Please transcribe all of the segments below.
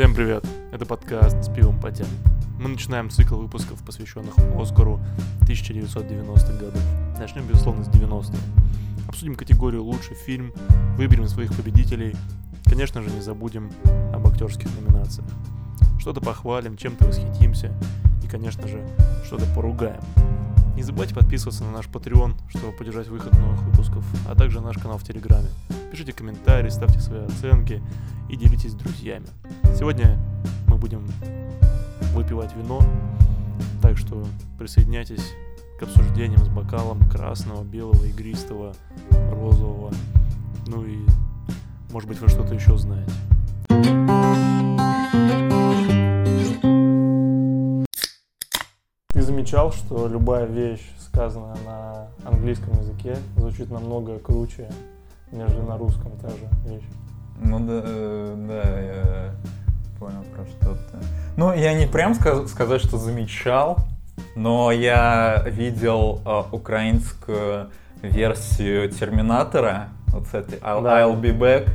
Всем привет! Это подкаст «С пивом потянет». Мы начинаем цикл выпусков, посвященных Оскару 1990-х годов. Начнем, безусловно, с 90-х. Обсудим категорию «Лучший фильм», выберем своих победителей. Конечно же, не забудем об актерских номинациях. Что-то похвалим, чем-то восхитимся и, конечно же, что-то поругаем. Не забывайте подписываться на наш Patreon, чтобы поддержать выход новых выпусков, а также наш канал в Телеграме. Пишите комментарии, ставьте свои оценки и делитесь с друзьями. Сегодня мы будем выпивать вино, так что присоединяйтесь к обсуждениям с бокалом красного, белого, игристого, розового. Ну и, может быть, вы что-то еще знаете. Замечал, что любая вещь, сказанная на английском языке, звучит намного круче, нежели на русском та же вещь? Ну да, э, да, я понял про что ты. Ну, я не прям сказ- сказать, что замечал, но я видел э, украинскую версию Терминатора, вот с этой I'll, Да. I'll be back.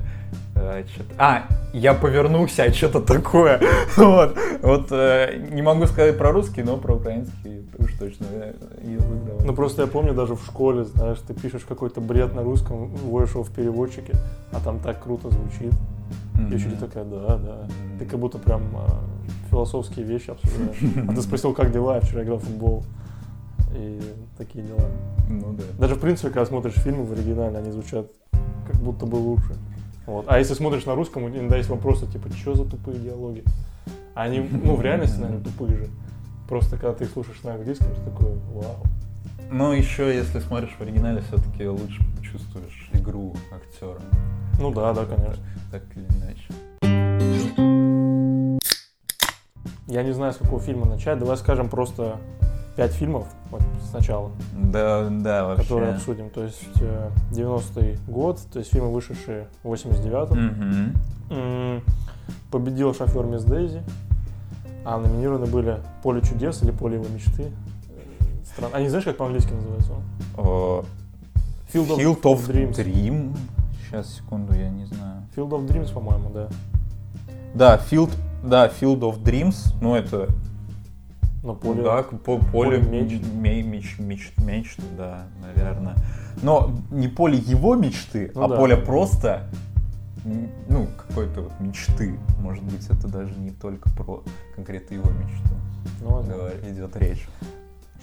Э, А, я повернулся, а что-то такое. вот, вот э, не могу сказать про русский, но про украинский уж точно э, язык давай. Ну просто я помню даже в школе, знаешь, ты пишешь какой-то бред на русском, вводишь его в переводчике, а там так круто звучит. И учитель такая, да, да. Ты как будто прям а, философские вещи обсуждаешь. А ты спросил, как дела, я вчера играл в футбол. И такие дела. Ну да. Даже в принципе, когда смотришь фильмы в оригинале, они звучат как будто бы лучше. Вот. А если смотришь на русском, иногда есть вопросы, типа, что за тупые диалоги? Они, ну, в реальности, наверное, тупые же. Просто когда ты их слушаешь на английском, ты такой, вау. Ну, еще, если смотришь в оригинале, все-таки лучше чувствуешь игру актера. Ну да, да, конечно. Так или иначе. Я не знаю, с какого фильма начать. Давай скажем просто пять фильмов вот, сначала, Да, да, вообще. которые обсудим. То есть э, 90-й год, то есть фильмы, вышедшие в 89-м. Мгм. М, Победил шофер Мисс Дейзи. А номинированы были Поле чудес или Поле его мечты. Э, Стран... А не знаешь, как по-английски называется он? Field of, Field of Dreams. Dream. Сейчас, секунду, я не знаю. Field of Dreams, по-моему, да. Да, Field, да, Field of Dreams. Ну, это, Ну поле... да, по- поле поле мечт. ме- меч, меч, мечт, да, наверное. Но не поле его мечты, Ну а да. поле просто, ну, какой-то вот мечты. Может быть, это даже не только про конкретно его мечту. Ну. Говор- идет речь.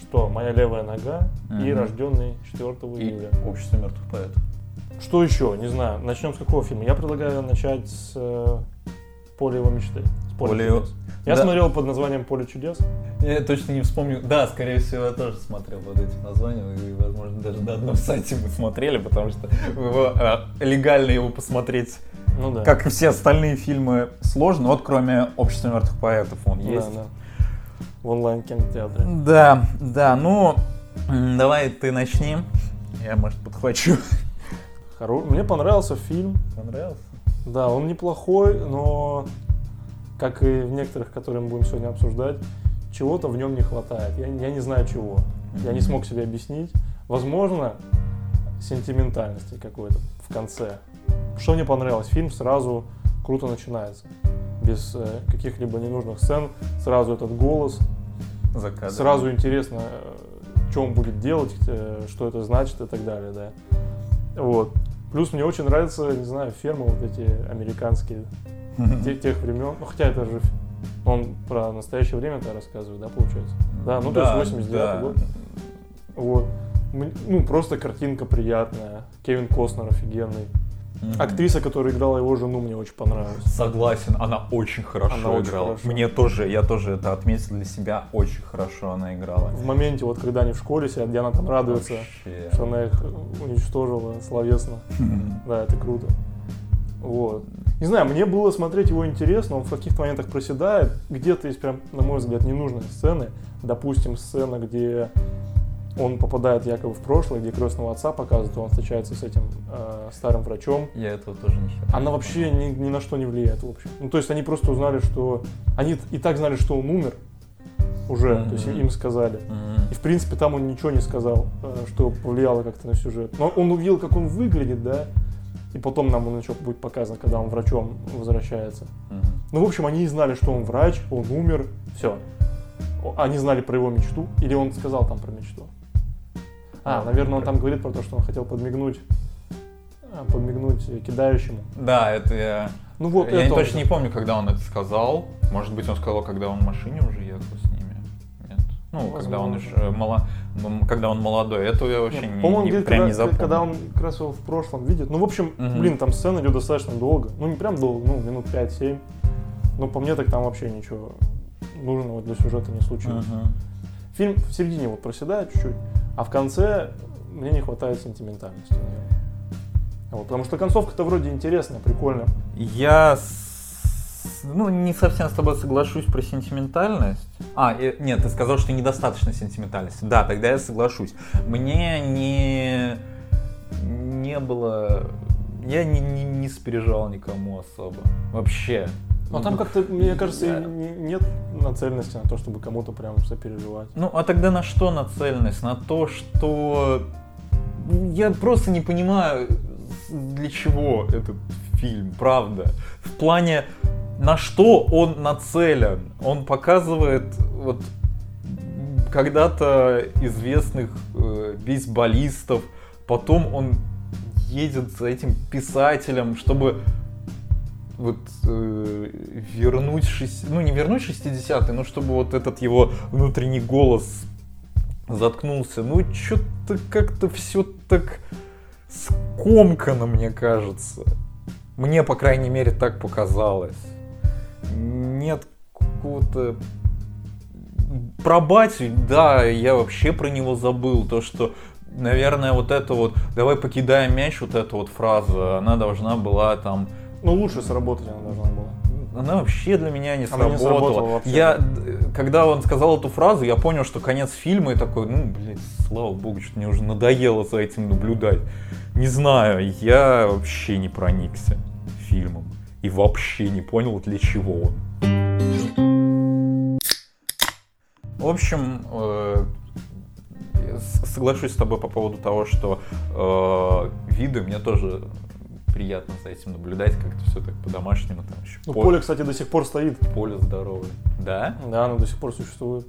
Что, моя левая нога и Мгм. рожденный 4 И июля. общество мертвых поэтов. Что еще? Не знаю. Начнем с какого фильма? Я предлагаю начать с э, Поля его мечты. С Поля чудес. Я Да. смотрел под названием Поле чудес. Я точно не вспомню. Да, скорее всего, я тоже смотрел под этим названием. И, возможно, даже на одном сайте мы смотрели, потому что его, э, легально его посмотреть, Ну да. как и все остальные фильмы, сложно. Вот кроме «Общества мертвых поэтов» он Да, есть. да. В онлайн кинотеатре. Да, да, ну, давай ты начни. Я, может, подхвачу. Хоро- Мне понравился фильм. Понравился? Да, он неплохой, но как и в некоторых, которые мы будем сегодня обсуждать, чего-то в нем не хватает. Я, я не знаю чего. Я не смог себе объяснить. Возможно, сентиментальности какой-то в конце. Что мне понравилось? Фильм сразу круто начинается. Без э, каких-либо ненужных сцен. Сразу этот голос. За кадром. Сразу интересно, э, что он будет делать, э, что это значит и так далее, да. Вот. Плюс мне очень нравятся, не знаю, фермы вот эти американские, те- тех времен. Ну, хотя это же он про настоящее время-то рассказывает, да, получается? Да, ну то есть 89 да. год. Вот. Ну, просто картинка приятная. Кевин Костнер офигенный. Мгм. Актриса, которая играла его жену, мне очень понравилась. Согласен, она очень хорошо Она очень играла. хорошо. Мне тоже, я тоже это отметил для себя, очень хорошо она играла. В моменте, вот когда они в школе сидят, где она там радуется, Вообще. что она их уничтожила словесно. Да, это круто. Вот. Не знаю, мне было смотреть его интересно, он в каких-то моментах проседает. Где-то есть прям, на мой взгляд, ненужные сцены. Допустим, сцена, где он попадает якобы в прошлое, где крестного отца показывают, он встречается с этим э, старым врачом. Я этого тоже не хера. Она вообще ни, ни на что не влияет, в общем. Ну, то есть они просто узнали, что... Они и так знали, что он умер уже, то есть им сказали. Мгм. И, в принципе, там он ничего не сказал, э, что повлияло как-то на сюжет. Но он увидел, как он выглядит, да, и потом нам он еще будет показан, когда он врачом возвращается. Ну, в общем, они знали, что он врач, он умер, все. Они знали про его мечту, или он сказал там про мечту? А, наверное, он там говорит про то, что он хотел подмигнуть, а, подмигнуть кидающему. Да, это я... Ну вот я это он точно не помню, когда он это сказал. Может быть, он сказал, когда он в машине уже ехал Ну, когда он Возможно. еще мало... м, когда он молодой. Это я вообще Нет, не, По-моему, не- говорит, прям когда, не запомнил. когда он как раз его в прошлом видит. Ну, в общем, Мгм. блин, там сцена идет достаточно долго. Ну, не прям долго, ну, минут 5-7. Но по мне так там вообще ничего нужного для сюжета не случилось. Мгм. Фильм в середине вот проседает чуть-чуть, а в конце мне не хватает сентиментальности. Вот, потому что концовка-то вроде интересная, прикольная. Я ну, не совсем с тобой соглашусь про сентиментальность. А, нет, ты сказал, что недостаточно сентиментальности. Да, тогда я соглашусь. Мне не, не было... Я не, не, не сопереживал никому особо. Вообще. Но там как-то, мне кажется, не- нет нацеленности на то, чтобы кому-то прям сопереживать. Ну, а тогда на что нацеленность? На то, что... Я просто не понимаю, для чего этот фильм, правда. В плане, на что он нацелен. Он показывает вот когда-то известных э, бейсболистов, потом он едет за этим писателем, чтобы вот э, вернуть шесть- ну не вернуть 60-е, но чтобы вот этот его внутренний голос заткнулся. Ну что-то как-то все так скомкано, мне кажется. Мне, по крайней мере, так показалось. Нет какого-то... Про батю, да, я вообще про него забыл. То, что, наверное, вот это вот «давай покидаем мяч», вот эта вот фраза, она должна была там Ну, лучше сработать она должна была. она вообще для меня не Она не сработала. сработала вообще. Я, когда он сказал эту фразу, я понял, что конец фильма, и такой, ну, блядь, слава богу, что мне уже надоело за этим наблюдать. Не знаю, я вообще не проникся фильмом. И вообще не понял, для чего он. В общем, э, соглашусь с тобой по поводу того, что э, виды мне тоже приятно за этим наблюдать, как-то все так по-домашнему там еще. Ну, Поле, поле, кстати, до сих пор стоит. поле здоровое. Да? Да, оно до сих пор существует.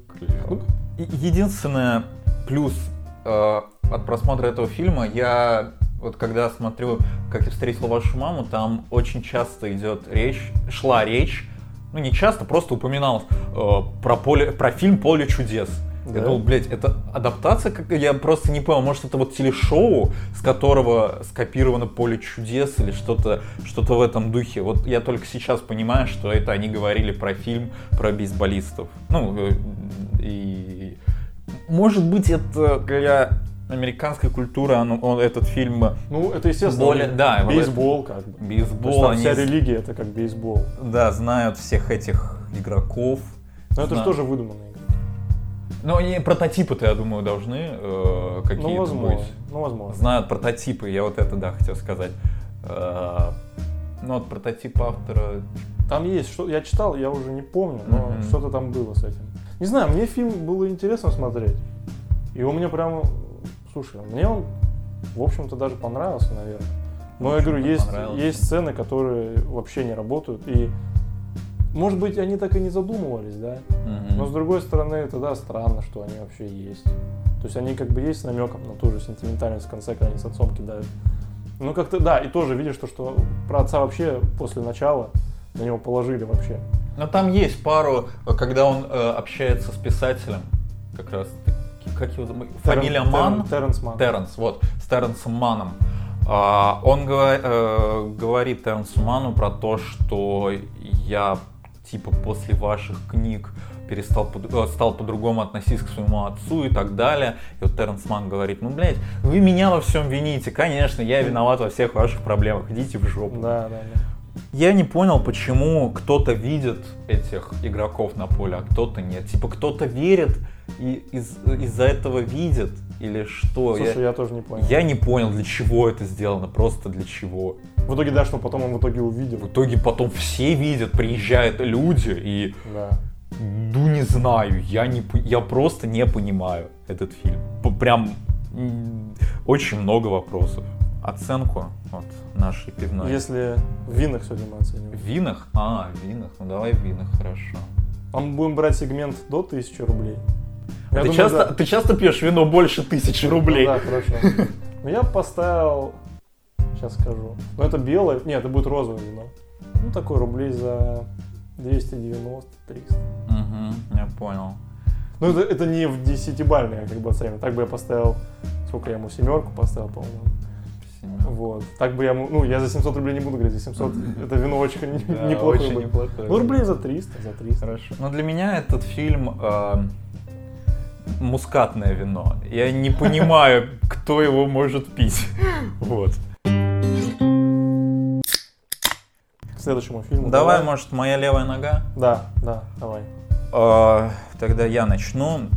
Ну, Единственное плюс э, от просмотра этого фильма, я вот когда смотрю, как я встретил вашу маму, там очень часто идет речь, шла речь, ну не часто, просто упоминалось э, про поле, про фильм "Поле чудес". Я Да? думал, блядь, это адаптация, как я просто не понял, может это вот телешоу, с которого скопировано поле чудес или что-то что-то в этом духе. Вот я только сейчас понимаю, что это они говорили про фильм про бейсболистов. Ну, э, и может быть это для американской культуры оно- он, этот фильм Ну, это естественно. Более- да, бейсбол как бы. Бейсбол, они вся религия это как бейсбол. да, знают всех этих игроков. Но это же тоже выдуманные игры. Но они прототипы-то, я думаю, должны э, какие-то Ну, возможно. быть. Ну, возможно. Знают прототипы, я вот это, да, хотел сказать. Э, ну, вот прототип автора... Там есть, что я читал, я уже не помню, но Мгм. что-то там было с этим. Не знаю, мне фильм было интересно смотреть. И он мне прямо, слушай, мне он, в общем-то, даже понравился, наверное. Но В я говорю, есть, есть сцены, которые вообще не работают. И, может быть, они так и не задумывались, да? Мгм. Но с другой стороны, это да, странно, что они вообще есть. То есть они как бы есть с намеком на ту же сентиментальность в конце, когда они с отцом кидают. Ну как-то, да, и тоже видишь, то, что про отца вообще после начала на него положили вообще. Но там есть пару, когда он э, общается с писателем, как раз, как его зовут? Фамилия Террен- Ман? Террен- Терренс Ман. Терренс, вот, с Терренсом Маном. А, он говор- э, говорит Терренсу Ману про то, что я, типа, после ваших книг перестал, под- э, стал по-другому относиться к своему отцу и так далее. И вот Терренс Ман говорит, ну, блядь, вы меня во всем вините. Конечно, я виноват во всех ваших проблемах. Идите в жопу. Да, да, да. Я не понял, почему кто-то видит этих игроков на поле, а кто-то нет. Типа кто-то верит и из- из-за этого видит или что? Слушай, я, я тоже не понял. я не понял, для чего это сделано, просто для чего. В итоге, да, что потом он в итоге увидел. В итоге потом все видят, приезжают люди и Да. ну не знаю, я не, я просто не понимаю этот фильм. Прям очень много вопросов. Оценку Вот, нашей пивной. Если в винах сегодня мы В оцениваем. винах? А, в винах. Ну давай в винах, хорошо. А мы будем брать сегмент до 1000 рублей. Я ты, думаю, часто, да. ты часто пьешь вино больше тысячи рублей? Ну да, хорошо. Ну я поставил, сейчас скажу. Ну это белое, нет, это будет розовое вино. Ну такой рублей за 290-300. Угу, я понял. Ну это, это не в десятибальное как бы оцениваю. Так бы я поставил, сколько я ему, семерку поставил, по-моему. Вот. Так бы я ну я за 700 рублей не буду говорить, за 700 это вино очень Да, неплохое очень неплохое. Ну рублей за 300, за 300. Хорошо. Но для меня этот фильм э, мускатное вино. Я не понимаю, кто его может пить. Вот. К следующему фильму. Давай, может, моя левая нога? Да, да, давай. Э, Тогда я начну.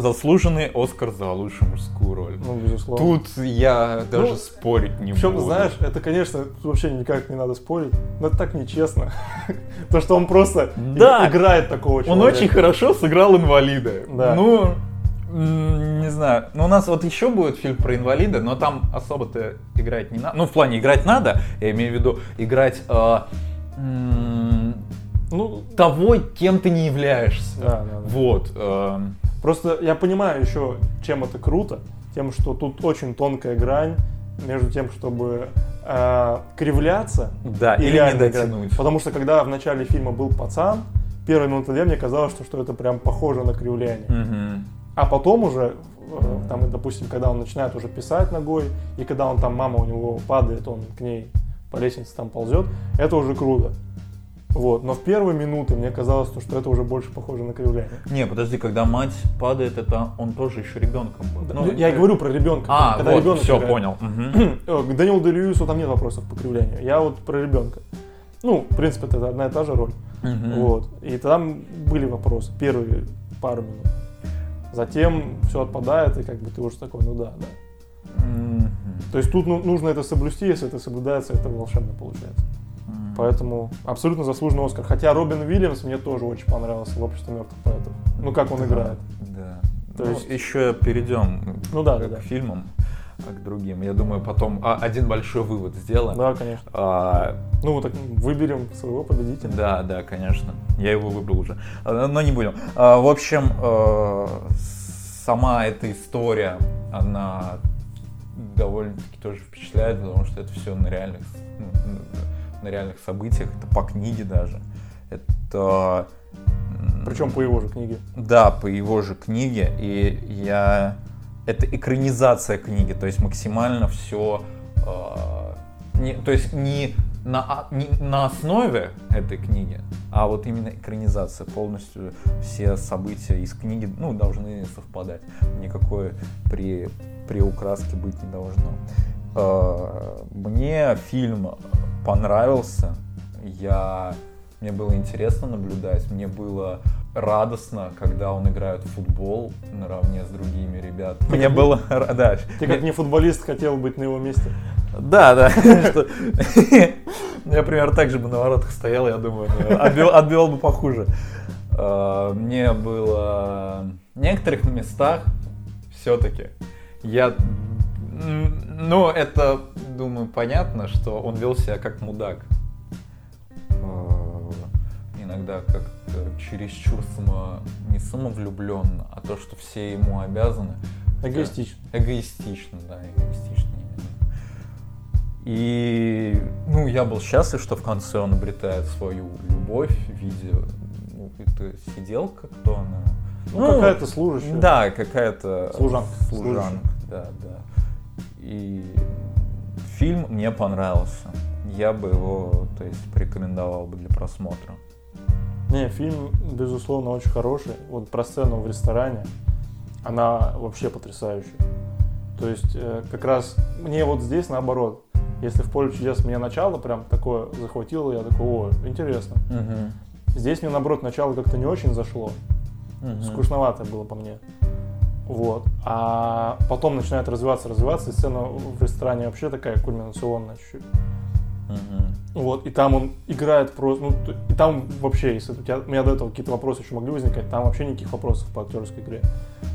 Заслуженный Оскар за лучшую мужскую роль. Ну, безусловно. Тут я даже Ну, спорить не Причем, буду. знаешь, это, конечно, вообще никак не надо спорить, но это так нечестно. То, что он просто Да. играет такого Он человека. очень хорошо сыграл инвалида. Да. Ну, не знаю. Ну, у нас вот еще будет фильм про инвалида, но там особо-то играть не надо. Ну, в плане играть надо, я имею в виду играть э, Ну, того, кем ты не являешься. да, да, да. Вот. эм, Просто я понимаю еще, чем это круто, тем, что тут очень тонкая грань между тем, чтобы э, кривляться да, и или не реально играть. дотянуть. Потому что когда в начале фильма был пацан, первые минуты две мне казалось, что, что это прям похоже на кривляние. Мгм. А потом уже, э, там, допустим, когда он начинает уже писать ногой, и когда он там, мама у него падает, он к ней по лестнице там ползет, это уже круто. Вот. Но в первые минуты мне казалось, что это уже больше похоже на кривляние. Не, подожди, когда мать падает, это он тоже еще ребенком был. Ну, я и говорю про ребенка. А, когда вот, ребенок все, играет. понял. Э, К Дэниелу Делюису там нет вопросов по кривлянию. Я вот про ребенка. Ну, в принципе, это одна и та же роль. Мгм. Вот. И там были вопросы. Первые пару минут. Затем все отпадает, и как бы ты уже такой, ну да, да. Мгм. То есть тут ну- нужно это соблюсти, если это соблюдается, это волшебно получается. Поэтому абсолютно заслуженный Оскар. Хотя Робин Уильямс мне тоже очень понравился в «Обществе мертвых поэтов». Ну, как он Да, играет. Да. То ну, есть- еще перейдем Ну да, к да, фильмам, а к другим. Я думаю, потом а, один большой вывод сделаем. Да, конечно. А, Ну, так выберем своего победителя. да, да, конечно. Я его выбрал уже. А, Но не будем. А, В общем, э, сама эта история, она довольно-таки тоже впечатляет, потому что это все на реальных, ну, на реальных событиях, это по книге даже. Это... Причем по его же книге. Да, по его же книге, и я... Это экранизация книги, то есть максимально все... не, то есть не на, а- не на основе этой книги, а вот именно экранизация. Полностью все события из книги ну, должны совпадать. Никакой при, приукраски быть не должно. Э, Мне фильм понравился. Я, мне было интересно наблюдать. Мне было радостно, когда он играет в футбол наравне с другими ребятами. Мне было... Да, Ты как не футболист хотел быть на его месте. да, да. Я, примерно, так же бы на воротах стоял, я думаю, ну, отбил, отбил бы похуже. Э, Мне было в некоторых местах все-таки я, ну, это, думаю, понятно, что он вел себя как мудак. Э, Иногда как-то чересчур само, не самовлюбленно, а то, что все ему обязаны. Эгоистично. Эгоистично, да, эгоистично. И, ну, я был счастлив, что в конце он обретает свою любовь в виде, ну, это сиделка, кто она? Ну, какая-то служащая. Да, какая-то Служанка. Служанка, да, да. И фильм мне понравился. Я бы его, то есть, порекомендовал бы для просмотра. Не, фильм, безусловно, очень хороший. Вот про сцену в ресторане, она вообще потрясающая. То есть, э, как раз мне вот здесь наоборот. Если в поле чудес меня начало прям такое захватило, я такой, о, интересно. Здесь мне, наоборот, начало как-то не очень зашло. Мгм. Скучновато было по мне. Вот. А потом начинает развиваться, развиваться, и сцена в ресторане вообще такая кульминационная чуть-чуть. Мгм. Вот, и там он играет просто, ну, и там вообще, если у, тебя, у меня до этого какие-то вопросы еще могли возникать, там вообще никаких вопросов по актерской игре.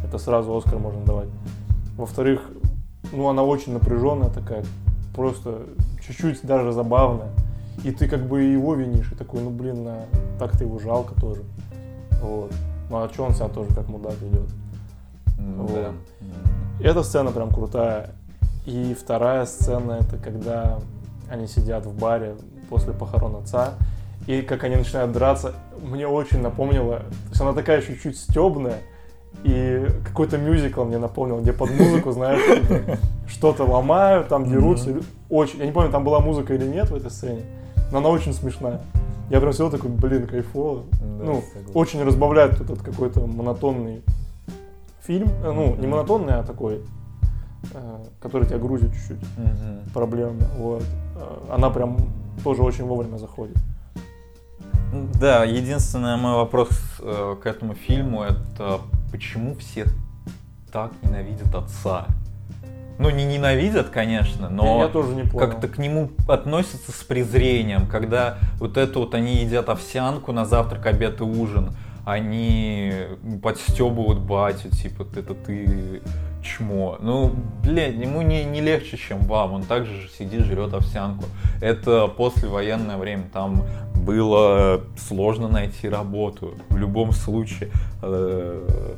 Это сразу Оскар можно давать. Во-вторых, ну, она очень напряженная такая, просто чуть-чуть даже забавная. И ты как бы его винишь, и такой, ну блин, а, так-то его жалко тоже. Вот. Ну а что он себя тоже как мудак ведет? Ну, Вот. да. Эта сцена прям крутая. И вторая сцена это когда они сидят в баре после похорон отца. И как они начинают драться, мне очень напомнило, то есть она такая чуть-чуть стебная, и какой-то мюзикл мне напомнил, где под музыку, знаешь, что-то- ломают, там дерутся. Очень, я не помню, там была музыка или нет в этой сцене, но она очень смешная. Я прям сидел такой, блин, кайфово. Да, ну, согласен. очень разбавляет этот какой-то монотонный фильм. Э, Ну, не монотонный, а такой, э, который тебя грузит чуть-чуть Мгм. проблемами. Вот. Э, Она прям тоже очень вовремя заходит. Да, единственный мой вопрос к этому фильму это почему все так ненавидят отца? Ну, не ненавидят, конечно, но я, я тоже не понял. как-то к нему относятся с презрением, когда вот это вот они едят овсянку на завтрак, обед и ужин, они подстебывают батю, типа, это ты чмо. Ну, блядь, ему не, не легче, чем вам, он также же сидит, жрет овсянку. Это послевоенное время, там было сложно найти работу, в любом случае. Э,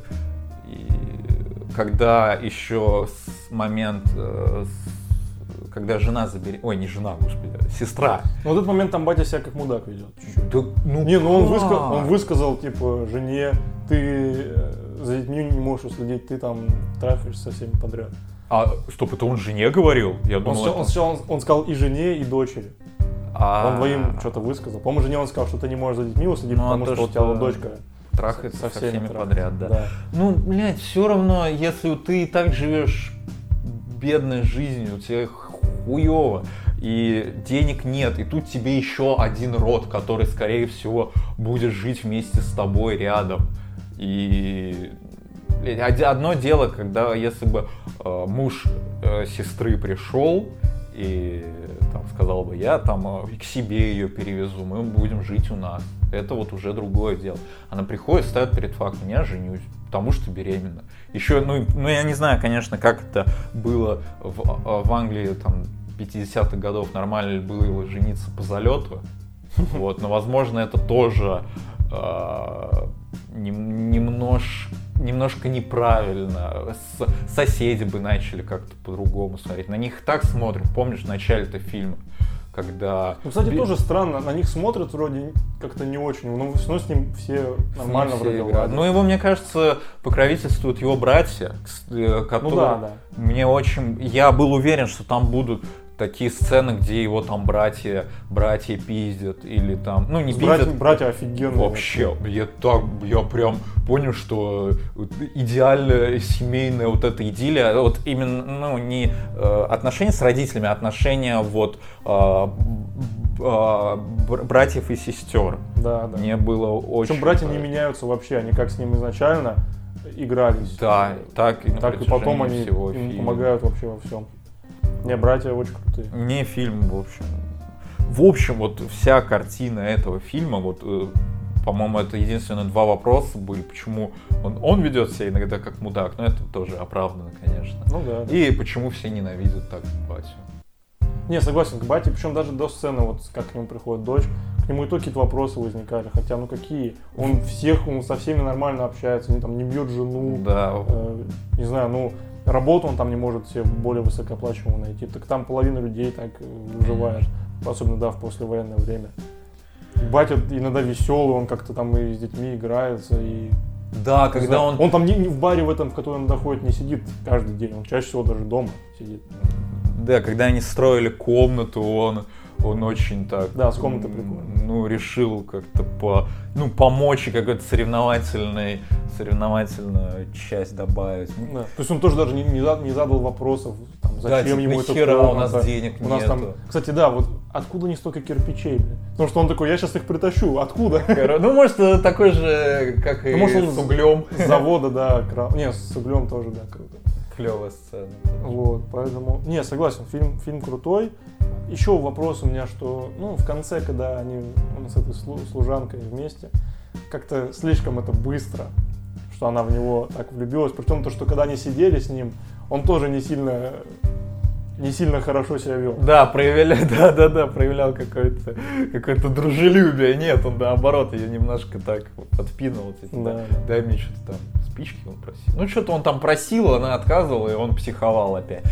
когда еще момент, э, когда жена заберет, ой, не жена, господи, сестра. Но в этот момент там батя себя как мудак ведет. Да, ну Не, ну он, как? выска- он высказал, типа, жене, ты э, за детьми не можешь уследить, ты там трахаешься со всеми подряд. А, стоп, это он жене говорил? Я Он, думал, сначала- это- он он, он сказал и жене, и дочери. А, Он двоим что-то высказал. По-моему, жене он сказал, что ты не можешь за детьми уследить, Ну, а потому то, что, у тебя дочка трахается со, всеми, подряд, да. Ну, блядь, все равно, если ты и так живешь бедной жизнью, у тебя хуево, и денег нет, и тут тебе еще один род, который, скорее всего, будет жить вместе с тобой рядом. И одно дело, когда если бы э, муж э, сестры пришел и там сказал бы, я там э, к себе ее перевезу, мы будем жить у нас. Это вот уже другое дело. Она приходит, ставит перед фактом, я женюсь, потому что беременна. Еще, ну, ну я не знаю, конечно, как это было в, э, в Англии там 50-х годов, нормально ли было жениться по залету. Вот, но возможно это тоже э, нем- немнож- немножко неправильно. С- соседи бы начали как-то по-другому смотреть. На них так смотрят, помнишь, в начале-то фильма, когда... Ну, кстати, тоже странно, на них смотрят вроде как-то не очень, но все равно с ним все нормально все вроде играют. ладят. Ну, его, мне кажется, покровительствуют его братья, э, Ну которые... да, да. Мне очень... Я был уверен, что там будут такие сцены, где его там братья, братья пиздят, или там... Ну, не Братья, пиздят, братья офигенные. Вообще, я так, я прям понял, что идеальная семейная вот эта идиллия, вот именно, ну, не э, отношения с родителями, а отношения вот э, бр- братьев и сестер. Да, да. Мне было очень... Причем братья не меняются вообще, они как с ним изначально игрались. Да, так и так и потом они всего им фильма. помогают вообще во всем. Не, братья очень крутые. Не фильм, в общем. В общем, вот вся картина этого фильма, вот, э, по-моему, это единственные два вопроса были, почему он, он ведет себя иногда как мудак, но это тоже оправдано, конечно. Ну да. да. И почему все ненавидят так батю. Не, согласен, к бате, причем даже до сцены, вот как к нему приходит дочь, к нему и то какие-то вопросы возникали, хотя ну какие? Он всех, он со всеми нормально общается, не, там, не бьет жену, Да, э, не знаю, ну работу он там не может себе более высокооплачиваемую найти, так там половина людей так э, выживает, особенно да, в послевоенное время. Батя иногда веселый, он как-то там и с детьми играется, и да, когда знаю, он... он там не, не в баре в этом, в который он доходит, не сидит каждый день, он чаще всего даже дома сидит. Да, когда они строили комнату, он, он очень так... Да, с комнатой м, прикольно. Ну, решил как-то по, ну, помочь и какой-то соревновательный, соревновательную часть добавить. Ну, Да. То есть он тоже даже не, не, за- не задал вопросов, там, Да, зачем типа, ему это «Нахера у нас денег У нас там, нету?» кстати, да, вот откуда не столько кирпичей, блин? Потому что он такой, я сейчас их притащу, откуда? Ну, может, такой же, как и Ну, может, он с углем. С завода, да, крал. Не, с углем тоже, да, круто. Клевая сцена. Вот, поэтому, не, согласен, фильм, фильм крутой. Еще вопрос у меня, что, ну, в конце, когда они он с этой слу- служанкой вместе, как-то слишком это быстро, что она в него так влюбилась. Притом то, что когда они сидели с ним, он тоже не сильно не сильно хорошо себя вел. Да, проявлял, да, да, да, проявлял какое-то какое-то дружелюбие. Нет, он наоборот ее немножко так подпинул. Типа, Да. Дай мне что-то там спички он просил. Ну что-то он там просил, она отказывала, и он психовал опять.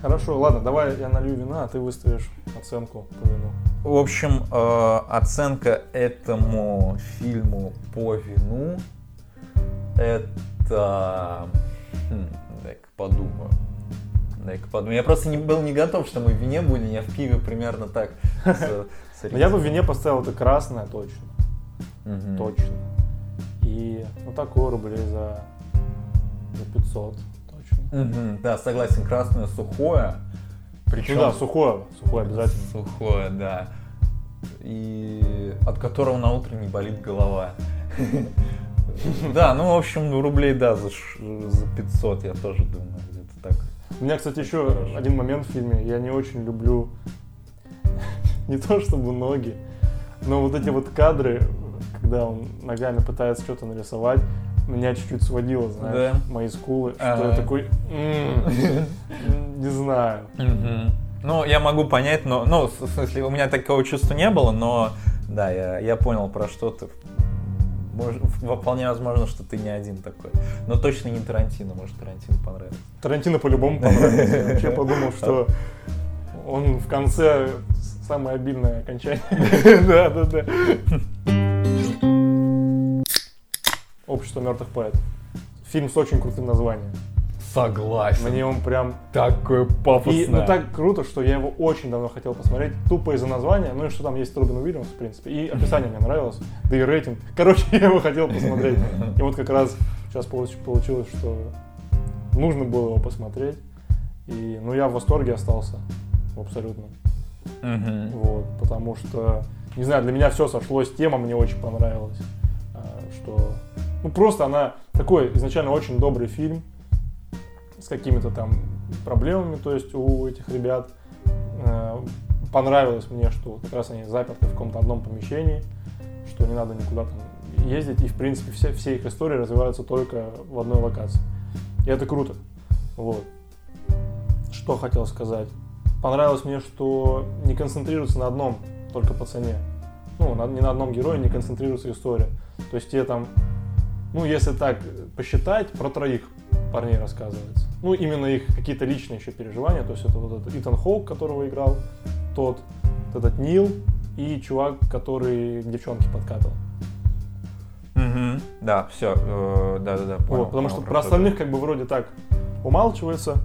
Хорошо, ладно, давай я налью вина, а ты выставишь оценку по вину. В общем, э, оценка этому фильму по вину это... хм, дай-ка подумаю. Дай-ка подумаю. Я просто не был не готов, что мы в вине будем, я в пиве примерно так. Но я бы в вине поставил это красное точно. Точно. И ну такое рублей за, за 500 точно. Мгм, Да, согласен, красное сухое. Причем Ну да, сухое, сухое обязательно. Сухое, да. И от которого на утро не болит голова. Да, ну, в общем, рублей, да, за, ш- за 500, я тоже думаю, где-то так. У меня, кстати, еще один момент в фильме. Я не очень люблю не то чтобы ноги, но вот эти вот кадры, когда он ногами пытается что-то нарисовать, меня чуть-чуть сводило, знаешь, Да. мои скулы, что Ага. я такой, «М, не знаю. Ну, я могу понять, но, ну, в смысле, у меня такого чувства не было, но, да, я, я понял, про что ты. Мож- вполне возможно, что ты не один такой. Но точно не Тарантино, может, Тарантино понравится. Тарантино по-любому понравился. Я вообще подумал, что он в конце самое обидное окончание. Да, да, да. Общество мертвых поэтов. Фильм с очень крутым названием. Согласен. Мне он прям такой пафосный. И, ну так круто, что я его очень давно хотел посмотреть, тупо из-за названия, ну и что там есть Робин Уильямс, в принципе, и описание мне нравилось, да и рейтинг. Короче, я его хотел посмотреть. И вот как раз сейчас получ- получилось, что нужно было его посмотреть. И, ну, я в восторге остался, абсолютно. Вот, потому что, не знаю, для меня все сошлось, тема мне очень понравилась. А, Что, ну, просто она такой изначально очень добрый фильм с какими-то там проблемами, то есть у этих ребят. Э, Понравилось мне, что как раз они заперты в каком-то одном помещении, что не надо никуда там ездить, и, в принципе, все, все их истории развиваются только в одной локации. И это круто. Вот. Что хотел сказать? Понравилось мне, что не концентрируется на одном только пацане. Ну, не на одном герое не концентрируется история. То есть тебе там, ну, если так посчитать, про троих парней рассказывается. Ну, именно их какие-то личные еще переживания. То есть это вот этот Итан Хоук, которого играл, тот, вот этот Нил и чувак, который к девчонке подкатывал. Мгм. Да, все, да, да, да. Вот, потому что про остальных как бы вроде так умалчивается.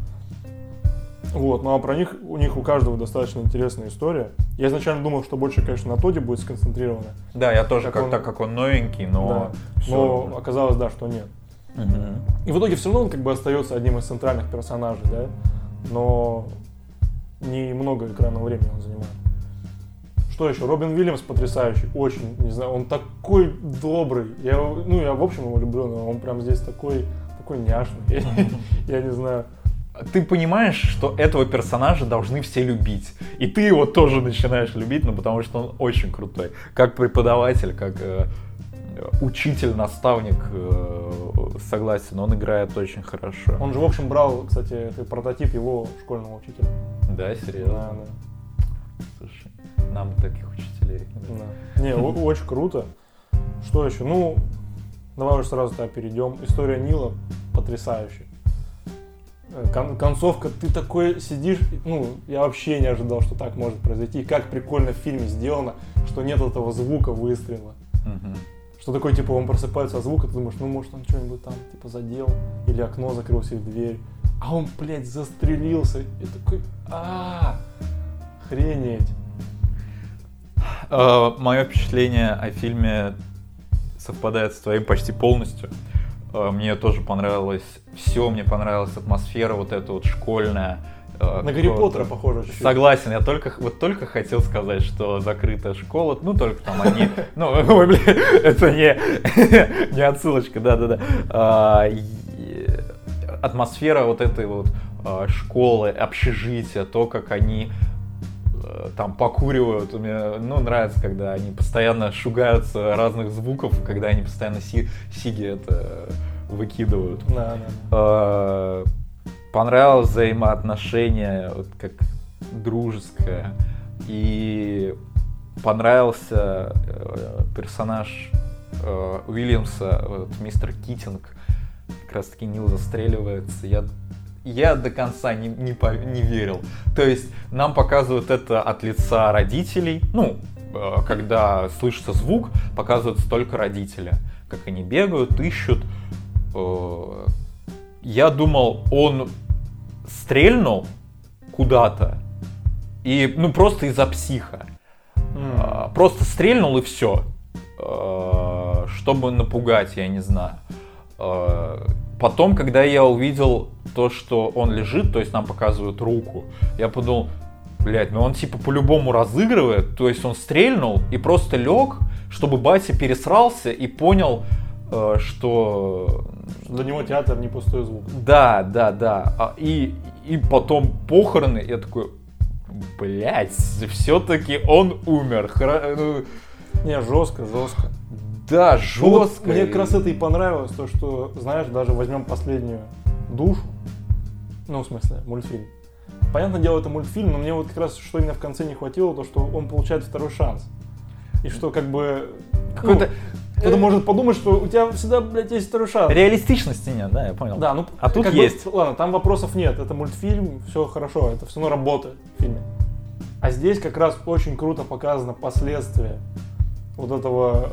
Вот, ну а про них, у них у каждого достаточно интересная история. Я изначально думал, что больше, конечно, на Тоде будет сконцентрировано. Да, я тоже, Как как, он- так как он новенький, но... Да. Но оказалось, да, что нет. Мгм. И в итоге все равно он как бы остается одним из центральных персонажей, да, но не много экранного времени он занимает. Что еще? Робин Уильямс потрясающий, очень, не знаю, он такой добрый. Я, ну, я в общем его люблю, но он прям здесь такой, такой няшный. Я не знаю. Ты понимаешь, что этого персонажа должны все любить. И ты его тоже начинаешь любить, ну потому что он очень крутой. Как преподаватель, как э, учитель, наставник, э, согласен, он играет очень хорошо. Он же, в общем, брал, кстати, это прототип его школьного учителя. Да, серьезно? Да, да. Слушай, нам таких учителей. Да. Не, очень круто. Что еще? Ну, давай уже сразу тогда перейдем. История Нила потрясающая. Э, кон- концовка, ты такой сидишь, ну, я вообще не ожидал, что так может произойти. И как прикольно в фильме сделано, что нет этого звука выстрела. Что такое, типа, он просыпается от звука, ты думаешь, ну, может, он что-нибудь там, типа, задел, или окно закрылось, или дверь. А он, блядь, застрелился. И такой, а охренеть. Мое Э, впечатление о фильме совпадает с твоим почти полностью. Э, Мне тоже понравилось все, мне понравилась атмосфера вот эта вот школьная. э, На Гарри Поттера похоже чуть-чуть. Согласен, я только, вот только хотел сказать, что закрытая школа, ну только там они, ну, ой, блин, это не, не отсылочка, да-да-да. А, и Атмосфера вот этой вот а, школы, общежития, то, как они там покуривают, мне, ну, нравится, когда они постоянно шугаются разных звуков, когда они постоянно си- сиги это выкидывают. Да, да. А, понравилось взаимоотношение, вот как дружеское. И понравился э, персонаж э, Уильямса, вот, мистер Китинг, как раз таки Нил застреливается. Я, я до конца не, не, не верил. То есть нам показывают это от лица родителей. Ну, э, когда слышится звук, показываются только родители. Как они бегают, ищут. Э, я думал, он стрельнул куда-то. И, ну, просто из-за психа. А, Просто стрельнул и все. Чтобы напугать, я не знаю. Потом, когда я увидел то, что он лежит, то есть нам показывают руку, я подумал, блядь, ну он типа по-любому разыгрывает, то есть он стрельнул и просто лег, чтобы батя пересрался и понял, э, что Для него театр не пустой звук. да, да, да. А, И, и потом похороны, я такой, блядь, все-таки он умер. Хра- ну, Не, жестко, жестко. Да, Ну вот жестко. Мне как раз это и понравилось, то что, знаешь, даже возьмем последнюю душу, ну, в смысле, мультфильм. Понятное дело, это мультфильм, но мне вот как раз, что именно в конце не хватило, то, что он получает второй шанс. И что, как бы, Какой-то ну, кто-то может подумать, что у тебя всегда, блядь, есть второй шанс. реалистичности нет, да, я понял. Да, ну, А тут как бы, есть. ладно, там вопросов нет, это мультфильм, все хорошо, это все равно работает в фильме. А здесь как раз очень круто показано последствия вот этого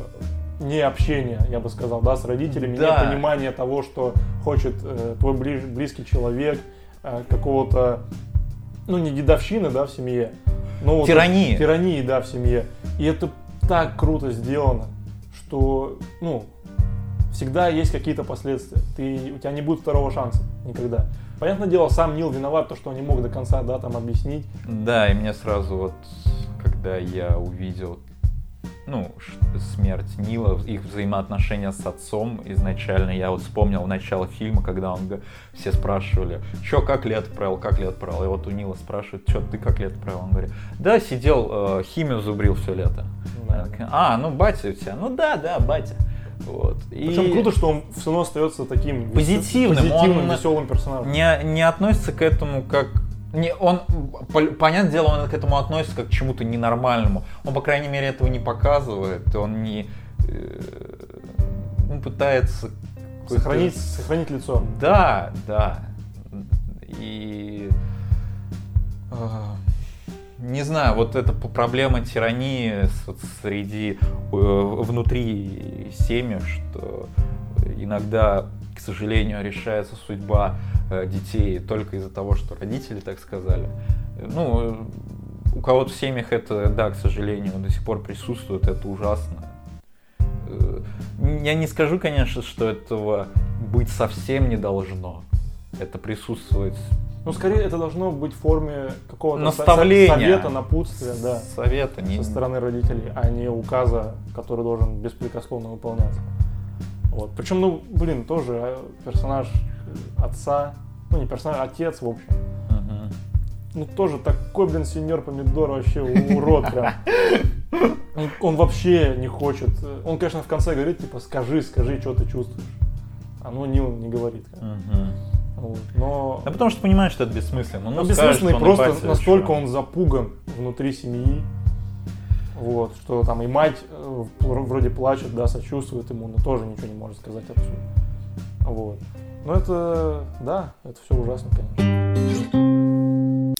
необщения, я бы сказал, да, с родителями, Да. непонимания того, что хочет э, твой бли- близкий человек, э, какого-то, ну, не дедовщины, да, в семье, но вот Тирании. тирании, да, в семье. И это так круто сделано, что, ну, всегда есть какие-то последствия. Ты, у тебя не будет второго шанса никогда. Понятное дело, сам Нил виноват, то, что он не мог до конца, да, там объяснить. Да, и мне сразу вот, когда я увидел, ну, смерть Нила, их взаимоотношения с отцом изначально, я вот вспомнил начало фильма, когда он, все спрашивали, что, как лет провел, как лет провел, и вот у Нила спрашивают, что ты как лет провел, он говорит, да, сидел, э, химию зубрил все лето. Да. Такая, А, ну батя у тебя, ну да, да, батя. Вот. И Причем круто, что он все равно остается таким Позитивным, позитивным он- веселым персонажем. не, не относится к этому как... Не, он, понятное дело, он к этому относится как к чему-то ненормальному. Он, по крайней мере, этого не показывает. Он не... э, Он пытается... какой-то- Сохранить, сохранить лицо. Да, да. И... э, Не знаю, вот эта проблема тирании среди, э, внутри семьи, что иногда, сожалению, решается судьба э, детей только из-за того, что родители так сказали. Ну, у кого-то в семьях это, да, к сожалению, до сих пор присутствует, это ужасно. Э, Я не скажу, конечно, что этого быть совсем не должно. Это присутствует Ну, скорее, это должно быть в форме какого-то Наставления. совета, напутствия, да, совета. Не... со стороны родителей, а не указа, который должен беспрекословно выполняться. Вот. Причем, ну, блин, тоже э, персонаж э, отца, ну, не персонаж, а отец, в общем. Мгм. Ну, тоже такой, блин, сеньор помидор вообще урод прям. Он, он вообще не хочет. э, Он, конечно, в конце говорит, типа, скажи, скажи, что ты чувствуешь. А ну, Нил не говорит. Мгм. Вот. Но Да потому что понимаешь, что это бессмысленно. Ну, Ну, он просто настолько он запуган внутри семьи, вот, что там и мать э, вр- вроде плачет, да, сочувствует ему, но тоже ничего не может сказать отцу. Вот. Но это, да, это все ужасно, конечно.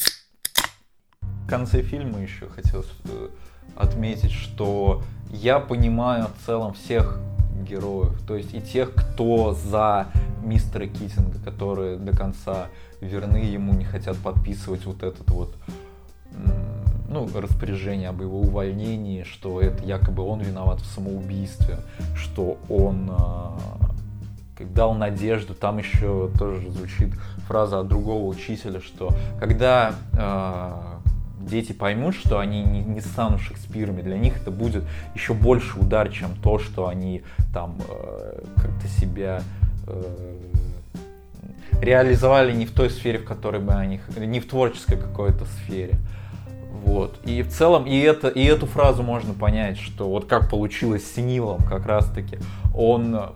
В конце фильма еще хотелось э, отметить, что я понимаю в целом всех героев, то есть и тех, кто за мистера Китинга, которые до конца верны ему, не хотят подписывать вот этот вот ну, распоряжение об его увольнении, что это якобы он виноват в самоубийстве, что он а, как дал надежду, там еще тоже звучит фраза от другого учителя, что когда а, дети поймут, что они не, не станут Шекспирами, для них это будет еще больше удар, чем то, что они там э, как-то себя э, реализовали не в той сфере, в которой бы они, не в творческой какой-то сфере. Вот. И в целом, и, это, и эту фразу можно понять, что вот как получилось с Нилом как раз-таки. Он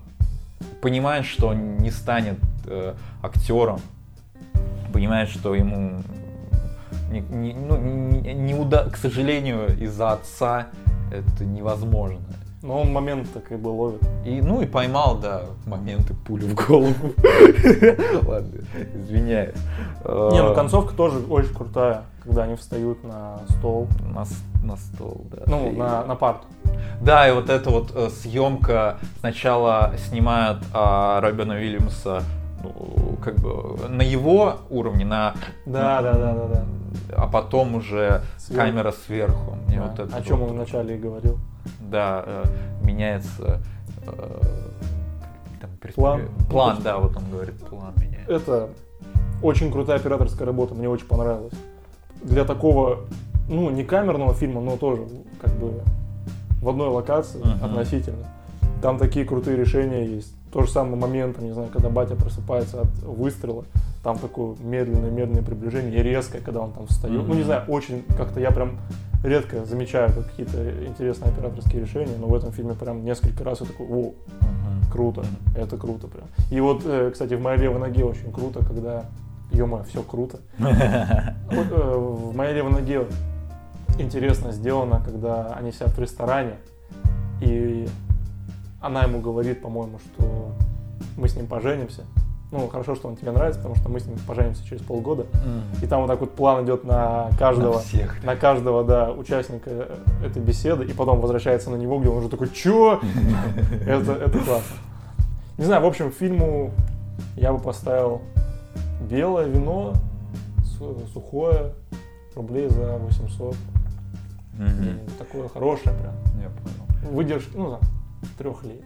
понимает, что он не станет э, актером, понимает, что ему не, не, ну, не, не уда... к сожалению, из-за отца это невозможно. Но он момент так и бы ловит. И, ну и поймал, да, моменты пули в голову. Ладно, извиняюсь. Не, ну концовка тоже очень крутая, когда они встают на стол. На, на стол, да. Ну, на, на парту. Да, и вот эта вот э, съемка сначала снимают а, Робина Уильямса ну, как бы на его уровне, на... Да, да, да, да, да. А потом уже Сверху. камера сверху. Мне Да, вот это О чем вот- он вначале и говорил. Да, э, меняется э, там, План. План, да, вот он говорит, план меняется. Это очень крутая операторская работа, мне очень понравилось. Для такого, ну, не камерного фильма, но тоже как бы в одной локации Мгм. относительно. Там такие крутые решения есть. То же самое момент, там, не знаю, когда батя просыпается от выстрела, там такое медленное-медленное приближение и резкое, когда он там встает. Ну, не знаю, очень как-то я прям редко замечаю какие-то интересные операторские решения, но в этом фильме прям несколько раз я такой, о, Мгм. Круто, это круто прям. И вот, э, кстати, в моей левой ноге очень круто, когда, ё все круто. Э, в моей левой ноге интересно сделано, когда они сидят в ресторане, и она ему говорит, по-моему, что мы с ним поженимся. Ну, хорошо, что он тебе нравится, потому что мы с ним поженимся через полгода. И там вот так вот план идет на каждого, На всех. на каждого, да, участника этой беседы, и потом возвращается на него, где он уже такой, чё? Это, это классно. Не знаю, в общем, фильму я бы поставил белое вино, су- сухое, рублей за 800. Мгм. Где-нибудь Такое хорошее прям. Я понял. Выдержки, ну, там, трех лет.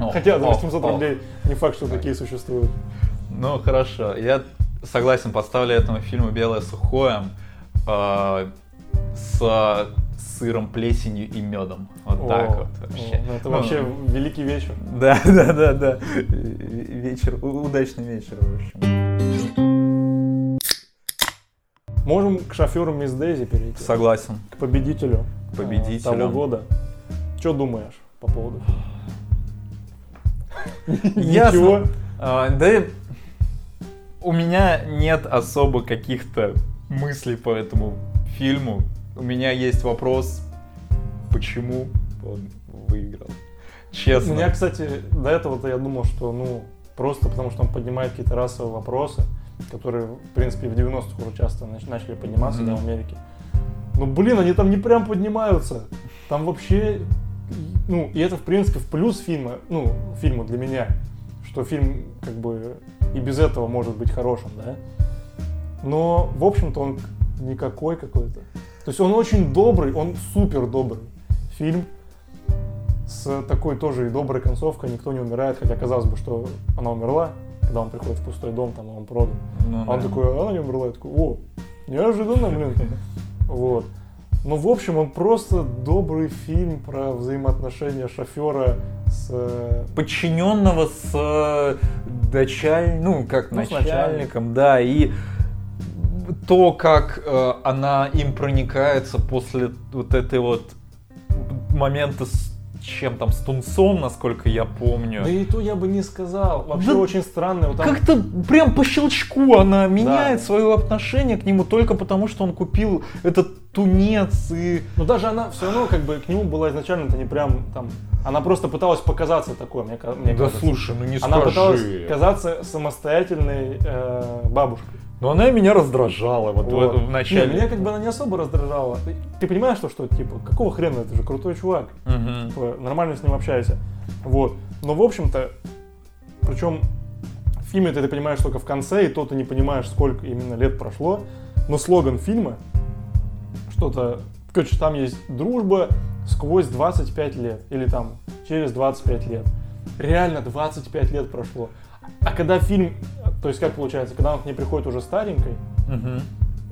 О, Хотя за о, 800 о. рублей не факт, что такие существуют. Ну, хорошо. Я согласен, поставлю этому фильму «Белое сухое» э, с сыром, плесенью и медом. Вот О, так вот вообще. ну, это Ну, вообще великий вечер. Да, да, да, да. Вечер, удачный вечер, в общем. Можем к шоферу Мисс Дейзи перейти. Согласен. К победителю. К победителю. Того года. Что думаешь по поводу? Ничего. А, да, у меня нет особо каких-то мыслей по этому фильму. У меня есть вопрос, почему он выиграл. У Честно. меня, кстати, до этого-то я думал, что, ну, просто потому что он поднимает какие-то расовые вопросы, которые, в принципе, в 90-х уже часто нач- начали подниматься, да, в. Америке. Ну, блин, они там не прям поднимаются. Там вообще, ну, и это, в принципе, в плюс фильма, ну, фильма для меня, что фильм, как бы, и без этого может быть хорошим, да. Но, в общем-то, он никакой какой-то. То есть он очень добрый, он супер добрый фильм с такой тоже и доброй концовкой, никто не умирает, хотя казалось бы, что она умерла, когда он приходит в пустой дом, там он продан. Ну А он да. такой, а она не умерла, я такой, о, неожиданно, блин. Вот. Ну, в общем, он просто добрый фильм про взаимоотношения шофера с... э, подчиненного с э, началь... ну, как Ну, с начальником, да, и то, как э, она им проникается после вот этой вот момента с чем там, с тунцом, насколько я помню. Да и то я бы не сказал. Вообще Да очень странно. Вот там- Как-то прям по щелчку она меняет Да. свое отношение к нему только потому, что он купил этот тунец и... Но даже она все равно как бы к нему была изначально-то не прям там... Она просто пыталась показаться такой, мне, мне кажется. ну не Она пыталась казаться самостоятельной э, бабушкой. Но она меня раздражала вот, Вот. в начале. Не, меня как бы она не особо раздражала. Ты, ты понимаешь, что, что типа, какого хрена, это же крутой чувак. Типа, нормально с ним общайся. Вот. Но в общем-то, причем в фильме ты, ты понимаешь только в конце, и то ты не понимаешь, сколько именно лет прошло. Но слоган фильма что-то... Короче, там есть дружба сквозь 25 лет. Или там через 25 лет. Реально 25 лет прошло. А когда фильм... То есть как получается, когда он к ней приходит уже старенькой, Мгм.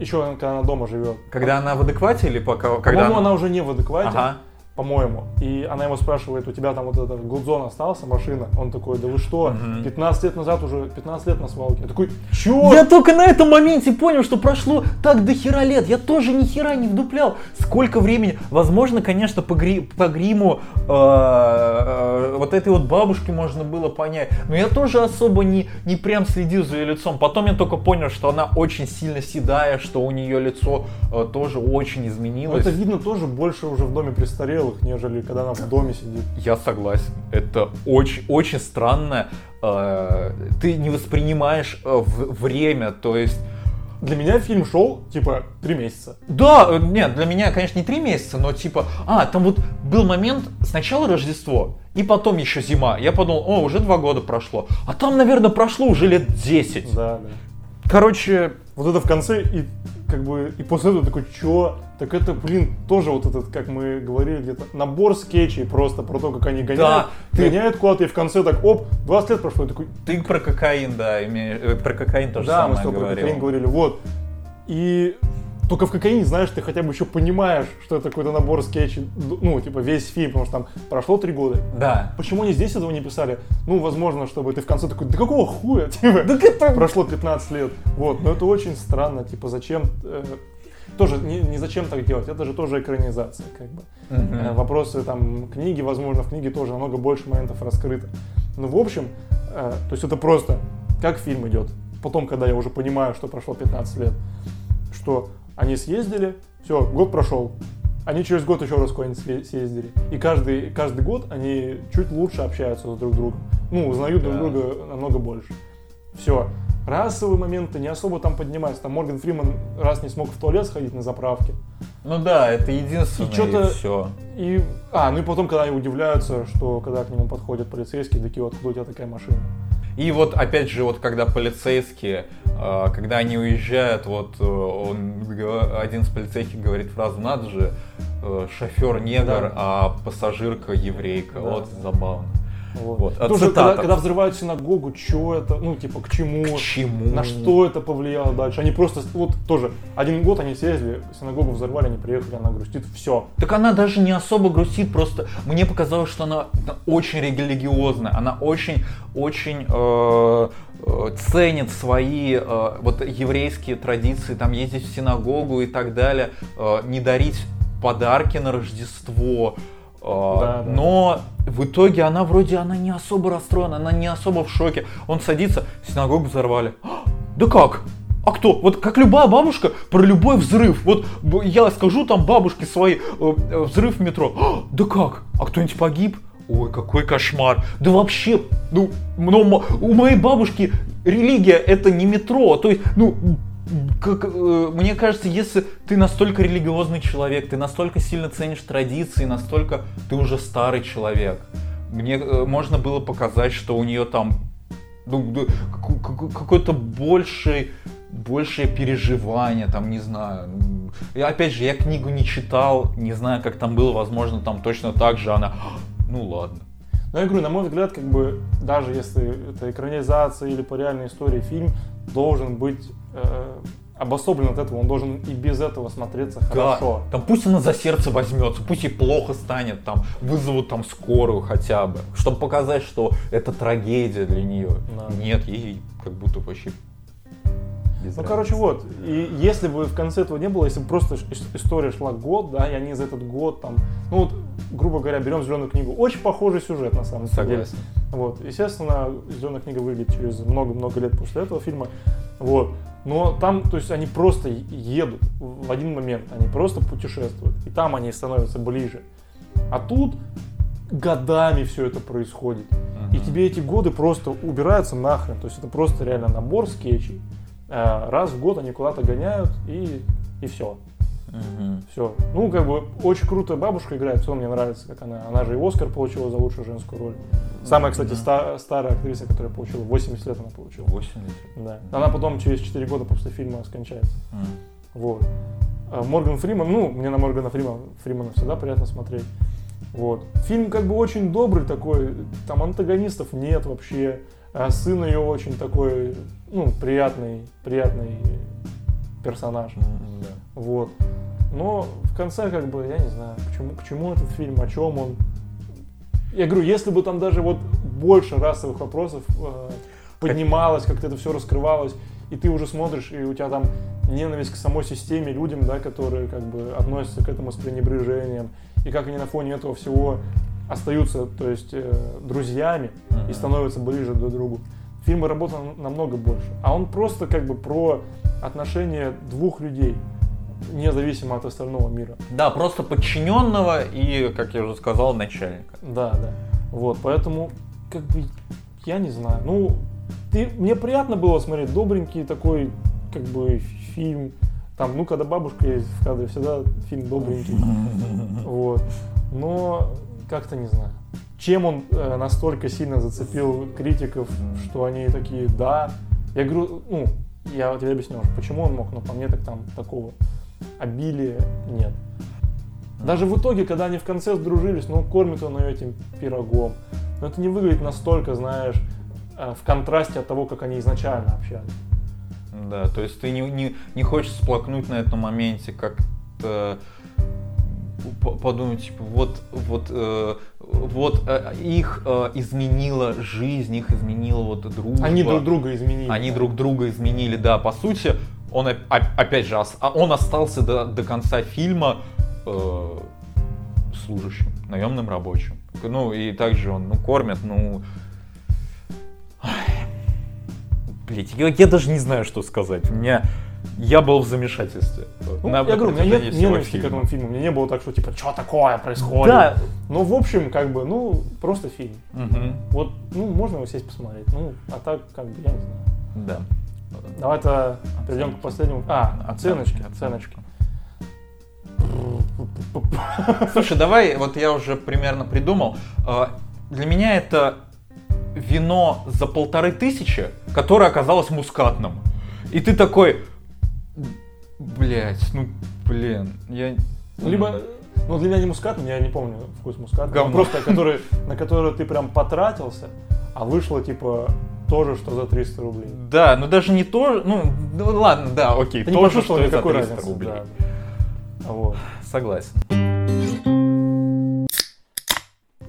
еще когда она дома живет. Когда она в адеквате или пока... Когда По-моему, она уже не в адеквате. Ага. По-моему. И она его спрашивает, у тебя там вот этот Гудзон остался, машина? Он такой, да вы что, Мгм. 15 лет назад уже, 15 лет на свалке. Я такой, чё? Я только на этом моменте понял, что прошло так до хера лет. Я тоже ни хера не вдуплял. Сколько времени? Возможно, конечно, по, гри- по гриму э, э, вот этой вот бабушки можно было понять. Но я тоже особо не, не прям следил за ее лицом. Потом я только понял, что она очень сильно седая, что у нее лицо э, тоже очень изменилось. это видно тоже больше уже в доме престарелых, нежели когда она в доме сидит. Я согласен. Это очень, очень странно. Э, ты не воспринимаешь э, время, то есть Для меня фильм шел, типа, три месяца. Да, э, нет, для меня, конечно, не три месяца, но типа, а, там вот был момент, сначала Рождество, и потом еще зима. Я подумал, о, уже два года прошло. А там, наверное, прошло уже лет 10. Да, да. Короче, Вот это в конце, и как бы, и после этого такой, чё? Так это, блин, тоже вот этот, как мы говорили, где-то набор скетчей просто про то, как они гоняют. ты- Гоняют куда-то, и в конце так, оп, 20 лет прошло, и такой, ты про кокаин, да, имеешь, э, про кокаин тоже да, мы самое с тобой про кокаин говорили, вот. И только в кокаине, знаешь, ты хотя бы еще понимаешь, что это какой-то набор скетчей, ну, типа весь фильм, потому что там прошло три года. Да. Почему они здесь этого не писали? Ну, возможно, чтобы ты в конце такой, да какого хуя? Типа, Так это... прошло 15 лет. Вот, но это очень странно, типа, зачем... э, тоже не, не зачем так делать, это же тоже экранизация, как бы. Мгм. Э, Вопросы там книги, возможно, в книге тоже намного больше моментов раскрыто. Ну, в общем, э, то есть это просто как фильм идет. Потом, когда я уже понимаю, что прошло 15 лет, что они съездили, все, год прошел. Они через год еще раз куда-нибудь съездили. И каждый, каждый год они чуть лучше общаются с друг другом. Ну, узнают друг Да. друга намного больше. Все. Расовые моменты не особо там поднимаются. Там Морган Фриман раз не смог в туалет сходить на заправке. Ну да, это единственное, И чё-то- все. И, а, ну и потом, когда они удивляются, что когда к нему подходят полицейские, такие, откуда у тебя такая машина? И вот опять же, вот когда полицейские, э, когда они уезжают, вот э, он, один из полицейских говорит фразу, надо же, э, шофер негр, Да. а пассажирка еврейка, Да. вот забавно. Вот. Вот, а Тоже, цитата. когда, когда взрывают синагогу, что это, ну, типа, к чему? К чему? На что это повлияло дальше? Они просто, вот тоже, один год они съездили, синагогу взорвали, они приехали, она грустит, все. Так она даже не особо грустит, просто мне показалось, что она очень религиозная, она очень, очень э, э, ценит свои э, вот еврейские традиции, там ездить в синагогу и так далее, э, не дарить подарки на Рождество. Э, Да, да. Но в итоге она вроде она не особо расстроена, она не особо в шоке. Он садится, синагогу взорвали. «А, Да как? А кто? Вот как любая бабушка про любой взрыв. Вот я скажу там бабушке своей э, э, взрыв в метро. «А, Да как? А кто-нибудь погиб? Ой, какой кошмар. Да вообще, ну, м- у моей бабушки религия это не метро. То есть, ну, как, э, мне кажется, если ты настолько религиозный человек, ты настолько сильно ценишь традиции, настолько ты уже старый человек. Мне э, можно было показать, что у нее там ну, каку- какое-то большее, переживание, там, не знаю. Ну, И опять же, я книгу не читал, не знаю, как там было, возможно, там точно так же она, ну ладно. Но я говорю, на мой взгляд, как бы, даже если это экранизация или по реальной истории фильм, должен быть э, обособлен от этого, он должен и без этого смотреться хорошо. Да, там пусть она за сердце возьмется, пусть ей плохо станет, там вызовут там скорую хотя бы, чтобы показать, что это трагедия для нее. Да. Нет, ей как будто вообще. Без Ну, разницы. короче, вот. И если бы в конце этого не было, если бы просто история шла год, да, и они за этот год там, ну вот, грубо говоря, берем зеленую книгу. Очень похожий сюжет, на самом деле. Согласен. Вот. Естественно, зеленая книга выйдет через много-много лет после этого фильма. Вот. Но там, то есть, они просто едут в один момент, они просто путешествуют. И там они становятся ближе. А тут годами все это происходит. И Мгм. тебе эти годы просто убираются нахрен. То есть это просто реально набор скетчей. Э, Раз в год они куда-то гоняют и, и все. Мгм. Все. Ну, как бы, очень крутая бабушка играет, все мне нравится, как она. Она же и Оскар получила за лучшую женскую роль. Самая, кстати, Да. ста- старая актриса, которая получила, 80 лет она получила. 80. Да. Она потом через 4 года после фильма скончается. М. Вот. А Морган Фриман, ну, мне на Моргана Фримана, Фримана всегда приятно смотреть. Вот. Фильм как бы очень добрый такой, там антагонистов нет вообще. А сын ее очень такой, ну, приятный, приятный персонаж. М, да. Вот. Но в конце, как бы, я не знаю, к чему, к чему этот фильм, о чем он. Я говорю, если бы там даже вот больше расовых вопросов э, поднималось, как-то это все раскрывалось, и ты уже смотришь, и у тебя там ненависть к самой системе, людям, да, которые как бы относятся к этому с пренебрежением, и как они на фоне этого всего остаются, то есть э, друзьями и становятся ближе друг к другу. Фильм работал намного больше, а он просто как бы про отношения двух людей, независимо от остального мира. Да, просто подчиненного и, как я уже сказал, начальника. Да, да. Вот, поэтому, как бы, я не знаю. Ну, ты, мне приятно было смотреть добренький такой, как бы, фильм. Там, ну, когда бабушка есть в кадре, всегда фильм добренький. Вот. Но как-то не знаю. Чем он э, настолько сильно зацепил критиков, что они такие, да. Я говорю, ну, я тебе объясню, почему он мог, но по мне так там такого обилия нет. Даже в итоге, когда они в конце сдружились, ну, кормит он ее этим пирогом. Но это не выглядит настолько, знаешь, э, в контрасте от того, как они изначально общались. Да, то есть ты не, не, не хочешь сплакнуть на этом моменте, как-то подумать, типа, вот, вот, э, вот э, их э, изменила жизнь, их изменила вот дружба. Они друг друга изменили. Они да. друг друга изменили, да. По сути, он опять же, а он остался до, до конца фильма э, служащим, наемным рабочим. Ну и также он, ну, кормят, ну... Блять, я, я даже не знаю, что сказать. У меня я был в замешательстве. Ну, На, я говорю, у меня нет ненависти к этому фильму. У меня не было так, что типа, что такое происходит. Да. Ну, в общем, как бы, ну, просто фильм. Угу. Вот, ну, можно его сесть посмотреть. Ну, а так, как бы, я не знаю. Да. Давай-то перейдем к последнему. А, оценочки, оценочки. Слушай, давай, вот я уже примерно придумал. А, для меня это вино за полторы тысячи, которое оказалось мускатным. И ты такой, блять, ну, блин, я... Либо, ну, для меня не мускатный, я не помню вкус мускатного. Просто, который, на который ты прям потратился, а вышло, типа, тоже, что за 300 рублей. Да, ну даже не то, ну, ну ладно, да, окей, Ты тоже, что за 300 разницы, рублей. Да. Вот. Согласен.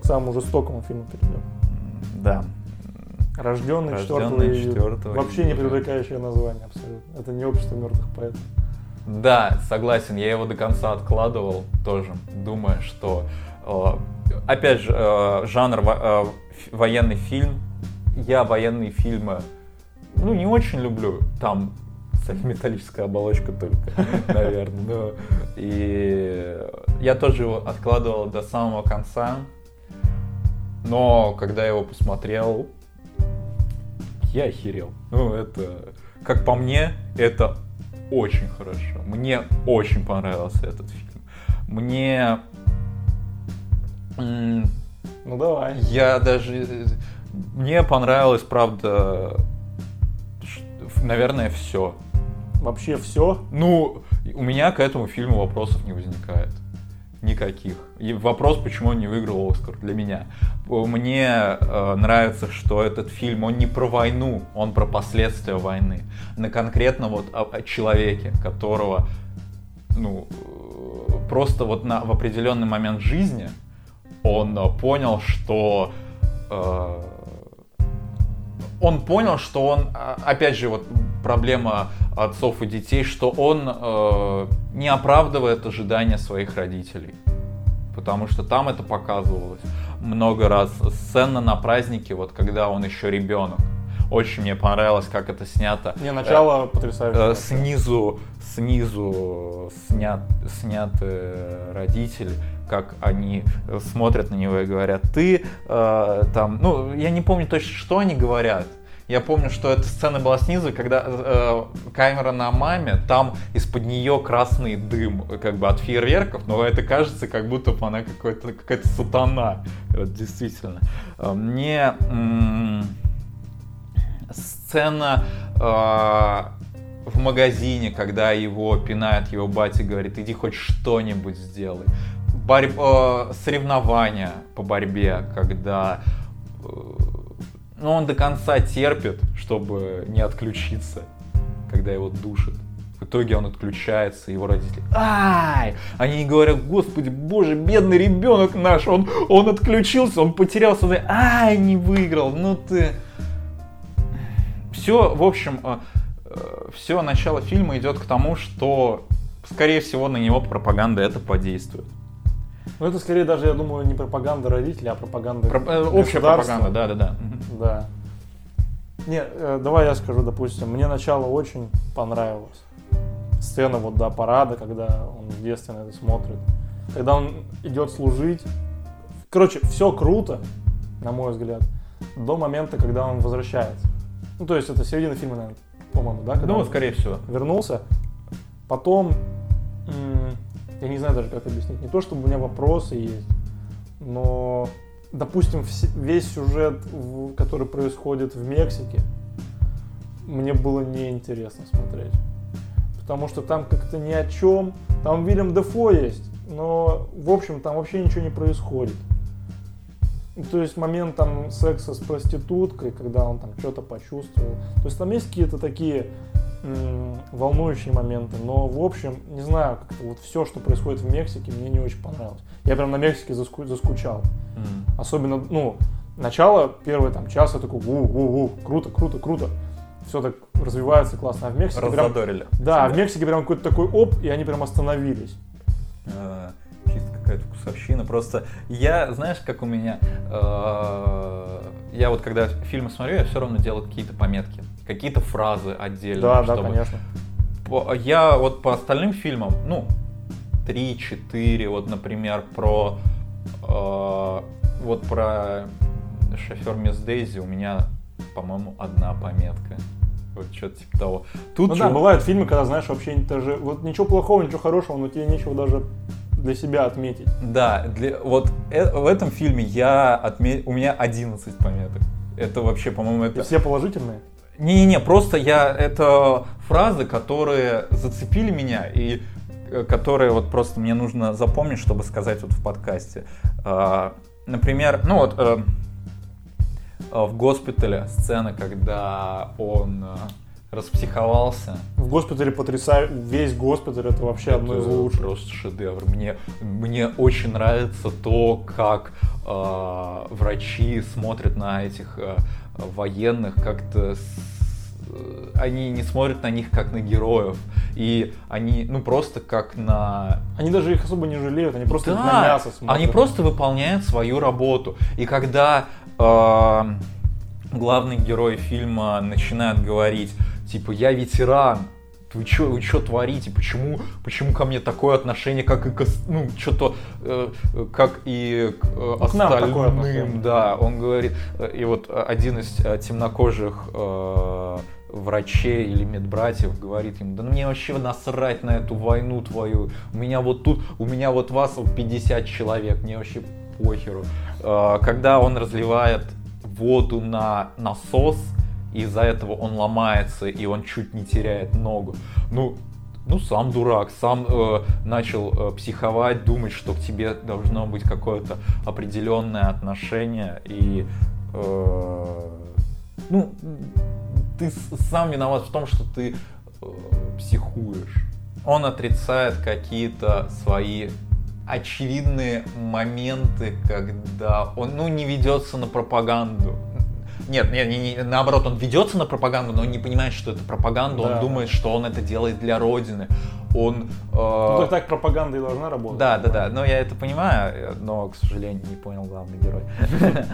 К самому жестокому фильму перейдем. Да. Рожденный, Рожденный 4, 4 Вообще не привлекающее название абсолютно. Это не общество мертвых поэтов. Да, согласен, я его до конца откладывал тоже, думая, что э, опять же, э, жанр э, военный фильм я военные фильмы, ну, не очень люблю. Там металлическая оболочка только, наверное. Но... И я тоже его откладывал до самого конца. Но когда я его посмотрел, я охерел. Ну, это, как по мне, это очень хорошо. Мне очень понравился этот фильм. Мне... Ну давай. Я даже мне понравилось, правда, наверное, все. Вообще все? Ну, у меня к этому фильму вопросов не возникает. Никаких. И вопрос, почему он не выиграл Оскар для меня. Мне э, нравится, что этот фильм, он не про войну, он про последствия войны. На конкретно вот о, о человеке, которого, ну, просто вот на, в определенный момент жизни он э, понял, что э, он понял, что он, а, опять же, вот проблема отцов и детей, что он э, не оправдывает ожидания своих родителей. Потому что там это показывалось много раз. Сцена на празднике, вот когда он еще ребенок. Очень мне понравилось, как это снято. Не, начало э, потрясающе. Э, снизу, снизу снят, сняты родители как они смотрят на него и говорят, ты э, там, ну, я не помню точно, что они говорят. Я помню, что эта сцена была снизу, когда э, камера на маме, там из-под нее красный дым, как бы от фейерверков, но это кажется, как будто бы она какой-то какая-то сатана, действительно. Э, мне м- сцена э, в магазине, когда его пинает его батя, говорит, иди хоть что-нибудь сделай борь... э, соревнования по борьбе, когда э, ну, он до конца терпит, чтобы не отключиться, когда его душит. В итоге он отключается, его родители, ай! Они говорят, господи, боже, бедный ребенок наш, он, он отключился, он потерялся, ай, не выиграл, ну ты... Все, в общем, э, все начало фильма идет к тому, что, скорее всего, на него пропаганда это подействует. Ну это скорее даже, я думаю, не пропаганда родителей, а пропаганда Про, э, Общая пропаганда, да, да, да. Да. Не, э, давай я скажу, допустим, мне начало очень понравилось. Сцена вот до парада, когда он в детстве на это смотрит. Когда он идет служить. Короче, все круто, на мой взгляд, до момента, когда он возвращается. Ну, то есть это середина фильма, наверное, по-моему, да? Когда Ну, он скорее всего. вернулся. Потом, м, я не знаю даже, как объяснить. Не то, чтобы у меня вопросы есть, но, допустим, весь сюжет, который происходит в Мексике, мне было неинтересно смотреть. Потому что там как-то ни о чем. Там Вильям Дефо есть, но, в общем, там вообще ничего не происходит. То есть момент там секса с проституткой, когда он там что-то почувствовал. То есть там есть какие-то такие м, волнующие моменты, но в общем, не знаю, как-то вот все, что происходит в Мексике, мне не очень понравилось. Я прям на Мексике заску- заскучал. М. Особенно, ну, начало, первый там час, я такой, у у у круто, круто, круто. Все так развивается классно. А в Мексике прям, да, в тебя. Мексике прям какой-то такой оп, и они прям остановились. Э, Чисто какая-то вкусовщина. Просто я, знаешь, как у меня... э, Я вот когда фильмы смотрю, я все равно делаю какие-то пометки. Какие-то фразы отдельно. Да, да, чтобы- конечно. По- Я вот по остальным фильмам, ну, 3-4, вот, например, про... э, вот про шофер Мисс Дейзи у меня, по-моему, одна пометка. Вот что-то типа того. Тут Ну чё- да, бывают фильмы, когда, знаешь, вообще даже вот ничего плохого, ничего хорошего, но тебе нечего даже для себя отметить. Да, для, вот э- в этом фильме я отме... у меня 11 пометок. Это вообще, по-моему, И это... все положительные. Не-не-не, просто я... Это фразы, которые зацепили меня и э, которые вот просто мне нужно запомнить, чтобы сказать вот в подкасте. А, Например, ну вот э, э, в госпитале сцена, когда он распсиховался. В госпитале потрясаю, весь госпиталь это вообще одно из Это лучших. Просто шедевр. Мне, мне очень нравится то, как э, врачи смотрят на этих э, военных как-то... с- э, они не смотрят на них как на героев. И они, ну, просто как на... Они даже их особо не жалеют, они просто Да, на мясо смотрят. они просто выполняют свою работу. И когда э, главный герой фильма начинает говорить, типа, я ветеран, вы что вы чё творите? Почему, почему ко мне такое отношение, как и к, ну, что-то, э, как и к э, остальным? Да, он говорит, э, и вот э, один из темнокожих э, врачей или медбратьев говорит ему, да мне вообще насрать на эту войну твою, у меня вот тут, у меня вот вас вот 50 человек, мне вообще похеру. Когда он разливает воду на насос, и из-за этого он ломается, и он чуть не теряет ногу. Ну, ну сам дурак, сам э, начал э, психовать, думать, что к тебе должно быть какое-то определенное отношение, и э, ну, ты сам виноват в том, что ты э, психуешь. Он отрицает какие-то свои очевидные моменты, когда он, ну, не ведется на пропаганду. Нет, нет, не- не- наоборот, он ведется на пропаганду, но он не понимает, что это пропаганда, Да. он думает, что он это делает для Родины. Он... э, Ну, так, так пропаганда и должна работать. да, да, да, но я это понимаю, но, к сожалению, не понял главный герой.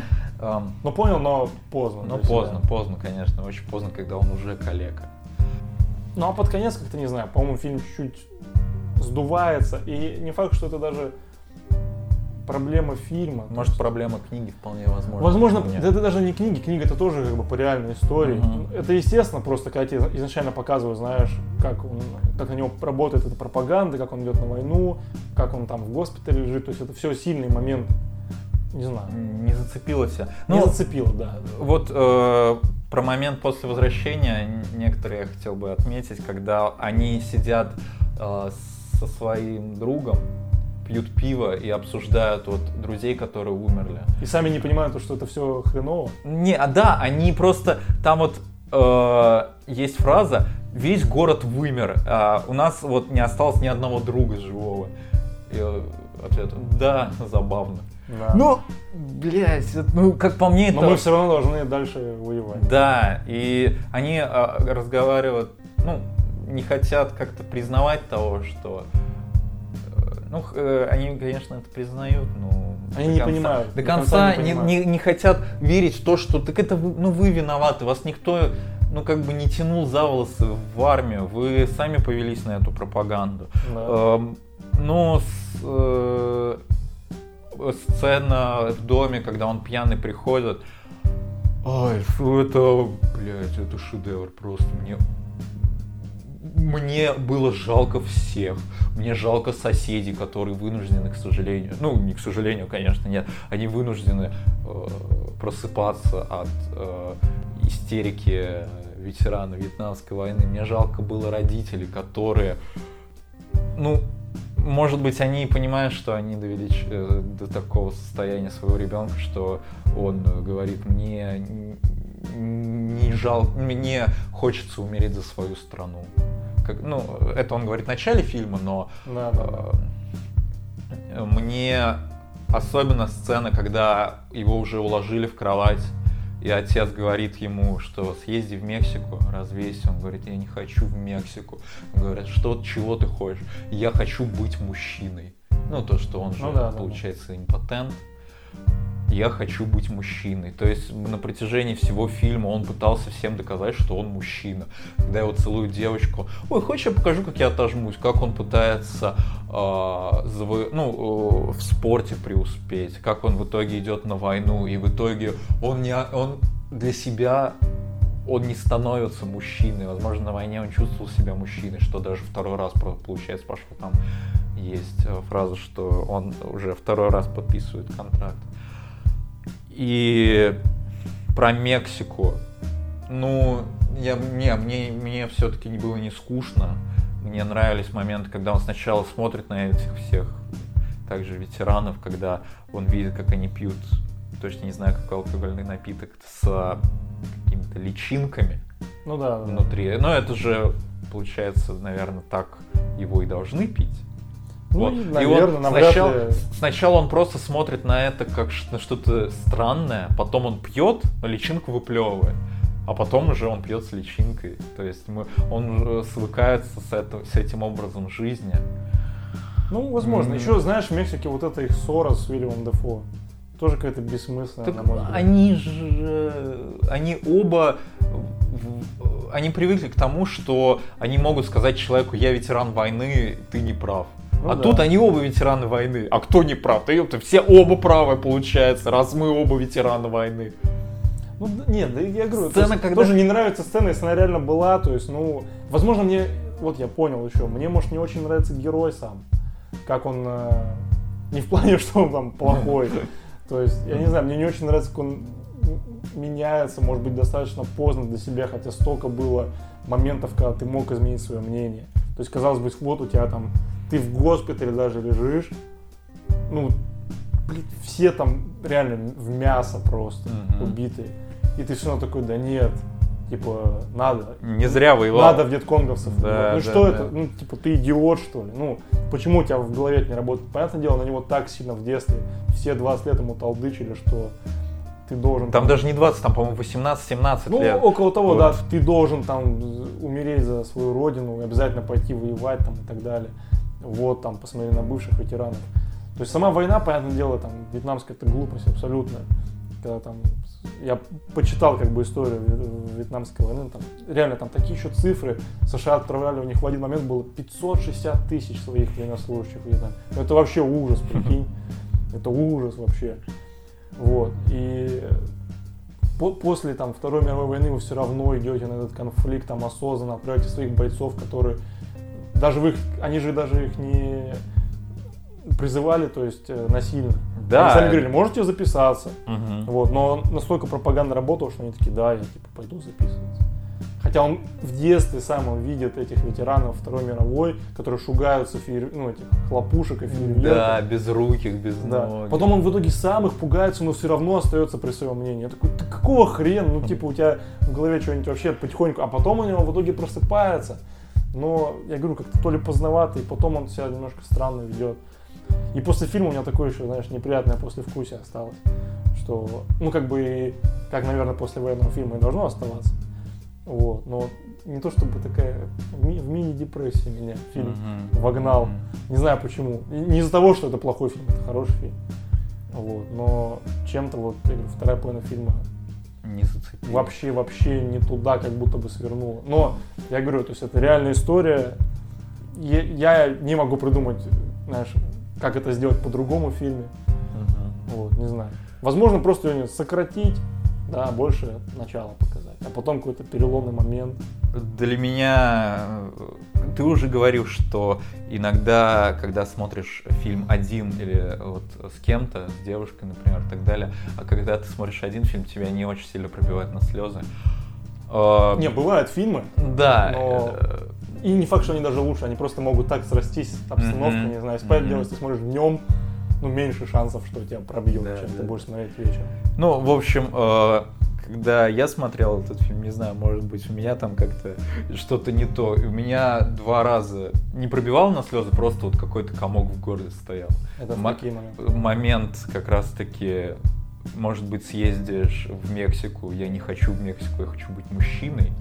Эм, Ну понял, но поздно. Ну, поздно, поздно, конечно, очень поздно, когда он уже калека. Ну а под конец как-то, не знаю, по-моему, фильм чуть-чуть сдувается. И не факт, что это даже проблема фильма. Может, проблема книги вполне возможно. Возможно, да это даже не книги, книга это тоже как бы по реальной истории. Мгм. Это естественно, просто когда тебе изначально показывают, знаешь, как, он, как на него работает эта пропаганда, как он идет на войну, как он там в госпитале лежит. То есть это все сильные моменты. Не знаю. Не зацепилось. Не Ну, зацепило, да. вот э, про момент после возвращения некоторые я хотел бы отметить, когда они сидят э, со своим другом, пьют пиво и обсуждают вот друзей, которые умерли. И сами не понимают, что это все хреново. Не, а да, они просто там вот э, есть фраза весь город вымер, а у нас вот не осталось ни одного друга живого. И э, ответ, да, забавно. Да. Ну, блядь, ну, как по мне, Но это... мы все равно должны дальше воевать. Да, и они а, разговаривают, ну, не хотят как-то признавать того, что... Ну, э, они, конечно, это признают, но... Они до не конца- понимают, До до конца, конца не не, не- не хотят верить в то, что так это ну, вы виноваты, вас никто, ну, как бы не тянул за волосы в армию, вы сами повелись на эту пропаганду. Да. Эм, Ну, с- э, сцена в доме, когда он пьяный приходит. Фу, это, блядь, это шедевр просто. Мне, мне было жалко всех. Мне жалко соседей, которые вынуждены, к сожалению, ну, не к сожалению, конечно, нет, они вынуждены э, просыпаться от э, истерики ветерана Вьетнамской войны. Мне жалко было родителей, которые ну, может быть, они понимают, что они довели э, до такого состояния своего ребенка, что он говорит, мне не жал, мне хочется умереть за свою страну. Как, ну, это он говорит в начале фильма, но Да, да, да. э, мне особенно сцена, когда его уже уложили в кровать, и отец говорит ему, что съезди в Мексику, развейся. Он говорит, я не хочу в Мексику. Говорят, что, чего ты хочешь? Я хочу быть мужчиной. Ну, то, что он же, Ну да, да, получается, импотент. Я хочу быть мужчиной. То есть на протяжении всего фильма он пытался всем доказать, что он мужчина. Когда его целует девочку, ой, хочешь я покажу, как я отожмусь, как он пытается а, заво- ну, э, в спорте преуспеть, как он в итоге идет на войну, и в итоге он, не, он для себя он не становится мужчиной. Возможно, на войне он чувствовал себя мужчиной, что даже второй раз, получается, пошел там есть э, фраза, что он уже второй раз подписывает контракт. И про Мексику. Ну, я, не, мне, мне все-таки не было не скучно. Мне нравились моменты, когда он сначала смотрит на этих всех также ветеранов, когда он видит, как они пьют, точно не знаю, какой алкогольный напиток, с какими-то личинками Ну да, да. внутри. Но это же, получается, наверное, так его и должны пить. Ну, Вот. и, он наверное, сначала, ли... сначала он просто смотрит на это как на что-то странное, потом он пьет, но личинку выплевывает, а потом уже он пьет с личинкой. То есть мы, он свыкается с, это- с этим образом жизни. Ну, возможно. М. Еще, знаешь, в Мексике вот эта их ссора с Уильямом Дефо. Тоже какая-то бессмысленная, Так на мой взгляд. они же, они оба, они привыкли к тому, что они могут сказать человеку, я ветеран войны, ты не прав. Ну а да. тут они оба ветераны войны. А кто не прав? Да ёпта, все оба правы получается, раз мы оба ветераны войны. Ну, нет, да я говорю, Сцена, то есть когда- тоже не нравится сцена, если она реально была, то есть, ну, возможно, мне, вот я понял еще, мне, может, не очень нравится герой сам, как он, э, не в плане, что он там плохой, то есть, я не знаю, мне не очень нравится, как он меняется, может быть, достаточно поздно для себя, хотя столько было моментов, когда ты мог изменить свое мнение. То есть, казалось бы, вот у тебя там, ты в госпитале даже лежишь, ну, блин, все там реально в мясо просто Мгм. убитые. И ты все равно такой, да нет, типа, надо. Не зря воевал. Надо в вьетконговцев. Да, ну да, что да. это? Ну, типа, ты идиот, что ли? Ну, почему у тебя в голове это не работает? Понятное дело, на него так сильно в детстве все 20 лет ему толдычили, что ты должен... Там даже не 20, там, по-моему, 18-17 Ну, лет. около того, Вот. да, ты должен там умереть за свою родину, обязательно пойти воевать там и так далее. Вот, там, посмотри на бывших ветеранов. То есть сама война, понятное дело, там, вьетнамская это глупость абсолютная. Когда там, я почитал как бы историю вьет- вьетнамской войны, там, реально там такие еще цифры. США отправляли, у них в один момент было 560 тысяч своих военнослужащих в Вьетнаме. Ну, Это вообще ужас, прикинь. Это ужас вообще. Вот. И по- после там, Второй мировой войны вы все равно идете на этот конфликт, там осознанно отправляете своих бойцов, которые даже в их, они же даже их не призывали, то есть э, насильно. Да. Они сами говорили, можете записаться. Мгм. Вот, но настолько пропаганда работала, что они такие, да, я типа пойду записываться. Хотя он в детстве сам он видит этих ветеранов Второй мировой, которые шугаются фейер... ну, этих хлопушек и фейерверков. Да, без руких, без Да. ног. Потом он в итоге сам их пугается, но все равно остается при своем мнении. Я такой, ты какого хрена? Ну, типа, у тебя в голове что-нибудь вообще потихоньку, а потом у него в итоге просыпается. Но, я говорю, как-то то ли поздновато, и потом он себя немножко странно ведет. И после фильма у меня такое еще, знаешь, неприятное послевкусие осталось. Что, ну, как бы, как, наверное, после военного фильма и должно оставаться. Вот, но не то чтобы такая, ми- в мини-депрессии меня фильм Мгм. вогнал. Не знаю почему. И Не из-за того, что это плохой фильм, это хороший фильм. Вот. Но чем-то вот я говорю, вторая половина фильма Не зацепил. вообще, вообще не туда, как будто бы свернула. Но я говорю, то есть это реальная история. Я, не могу придумать, знаешь, как это сделать по-другому в фильме. Мгм. Вот, не знаю. Возможно, просто ее сократить, да, больше начала показать. А потом какой-то переломный момент. Для меня, э, ты уже говорил, что иногда, когда смотришь фильм один или вот с кем-то, с девушкой, например, и так далее, а когда ты смотришь один фильм, тебя не очень сильно пробивает на слезы. Э, Не, бывают фильмы, Да. но- э, И не факт, что они даже лучше, они просто могут так срастись обстановка, Мгм. не знаю, спать Мгм. делать, ты смотришь днем, ну, меньше шансов, что тебя пробьет, Да, чем да. ты будешь смотреть вечером. Ну, в общем, э, когда я смотрел этот фильм, не знаю, может быть, у меня там как-то что-то не то. У меня два раза не пробивал на слезы, просто вот какой-то комок в горле стоял. Это в Ма- такие моменты. момент как раз-таки, может быть, съездишь в Мексику, я не хочу в Мексику, я хочу быть мужчиной.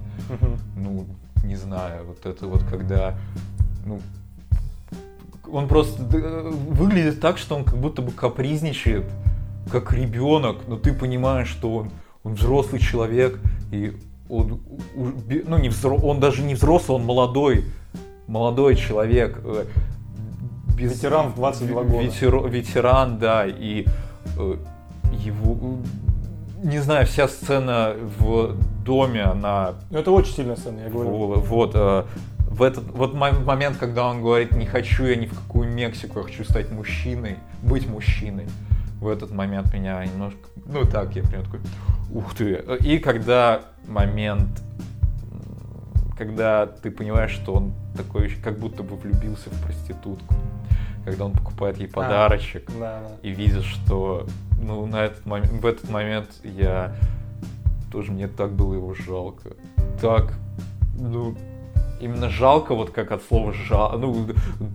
Ну, не знаю, вот это вот когда, ну, он просто выглядит так, что он как будто бы капризничает, как ребенок, но ты понимаешь, что он, он взрослый человек, и он, ну, не взро- он даже не взрослый, он молодой, молодой человек. э, без- Ветеран в 22 года. ветер- ветеран, да, и э, его, не знаю, вся сцена в доме, она Ну, это очень сильная сцена, я говорю. во- Вот, э, в этот вот мо- момент, когда он говорит, не хочу я ни в какую Мексику, я хочу стать мужчиной, быть мужчиной. В этот момент меня немножко, ну так, я прям такой, ух ты. И когда момент, когда ты понимаешь, что он такой, как будто бы влюбился в проститутку, когда он покупает ей подарочек, Да, да. и видишь, что ну, на этот момент, в этот момент я тоже мне так было его жалко. Так, ну, именно жалко, вот как от слова жал, ну,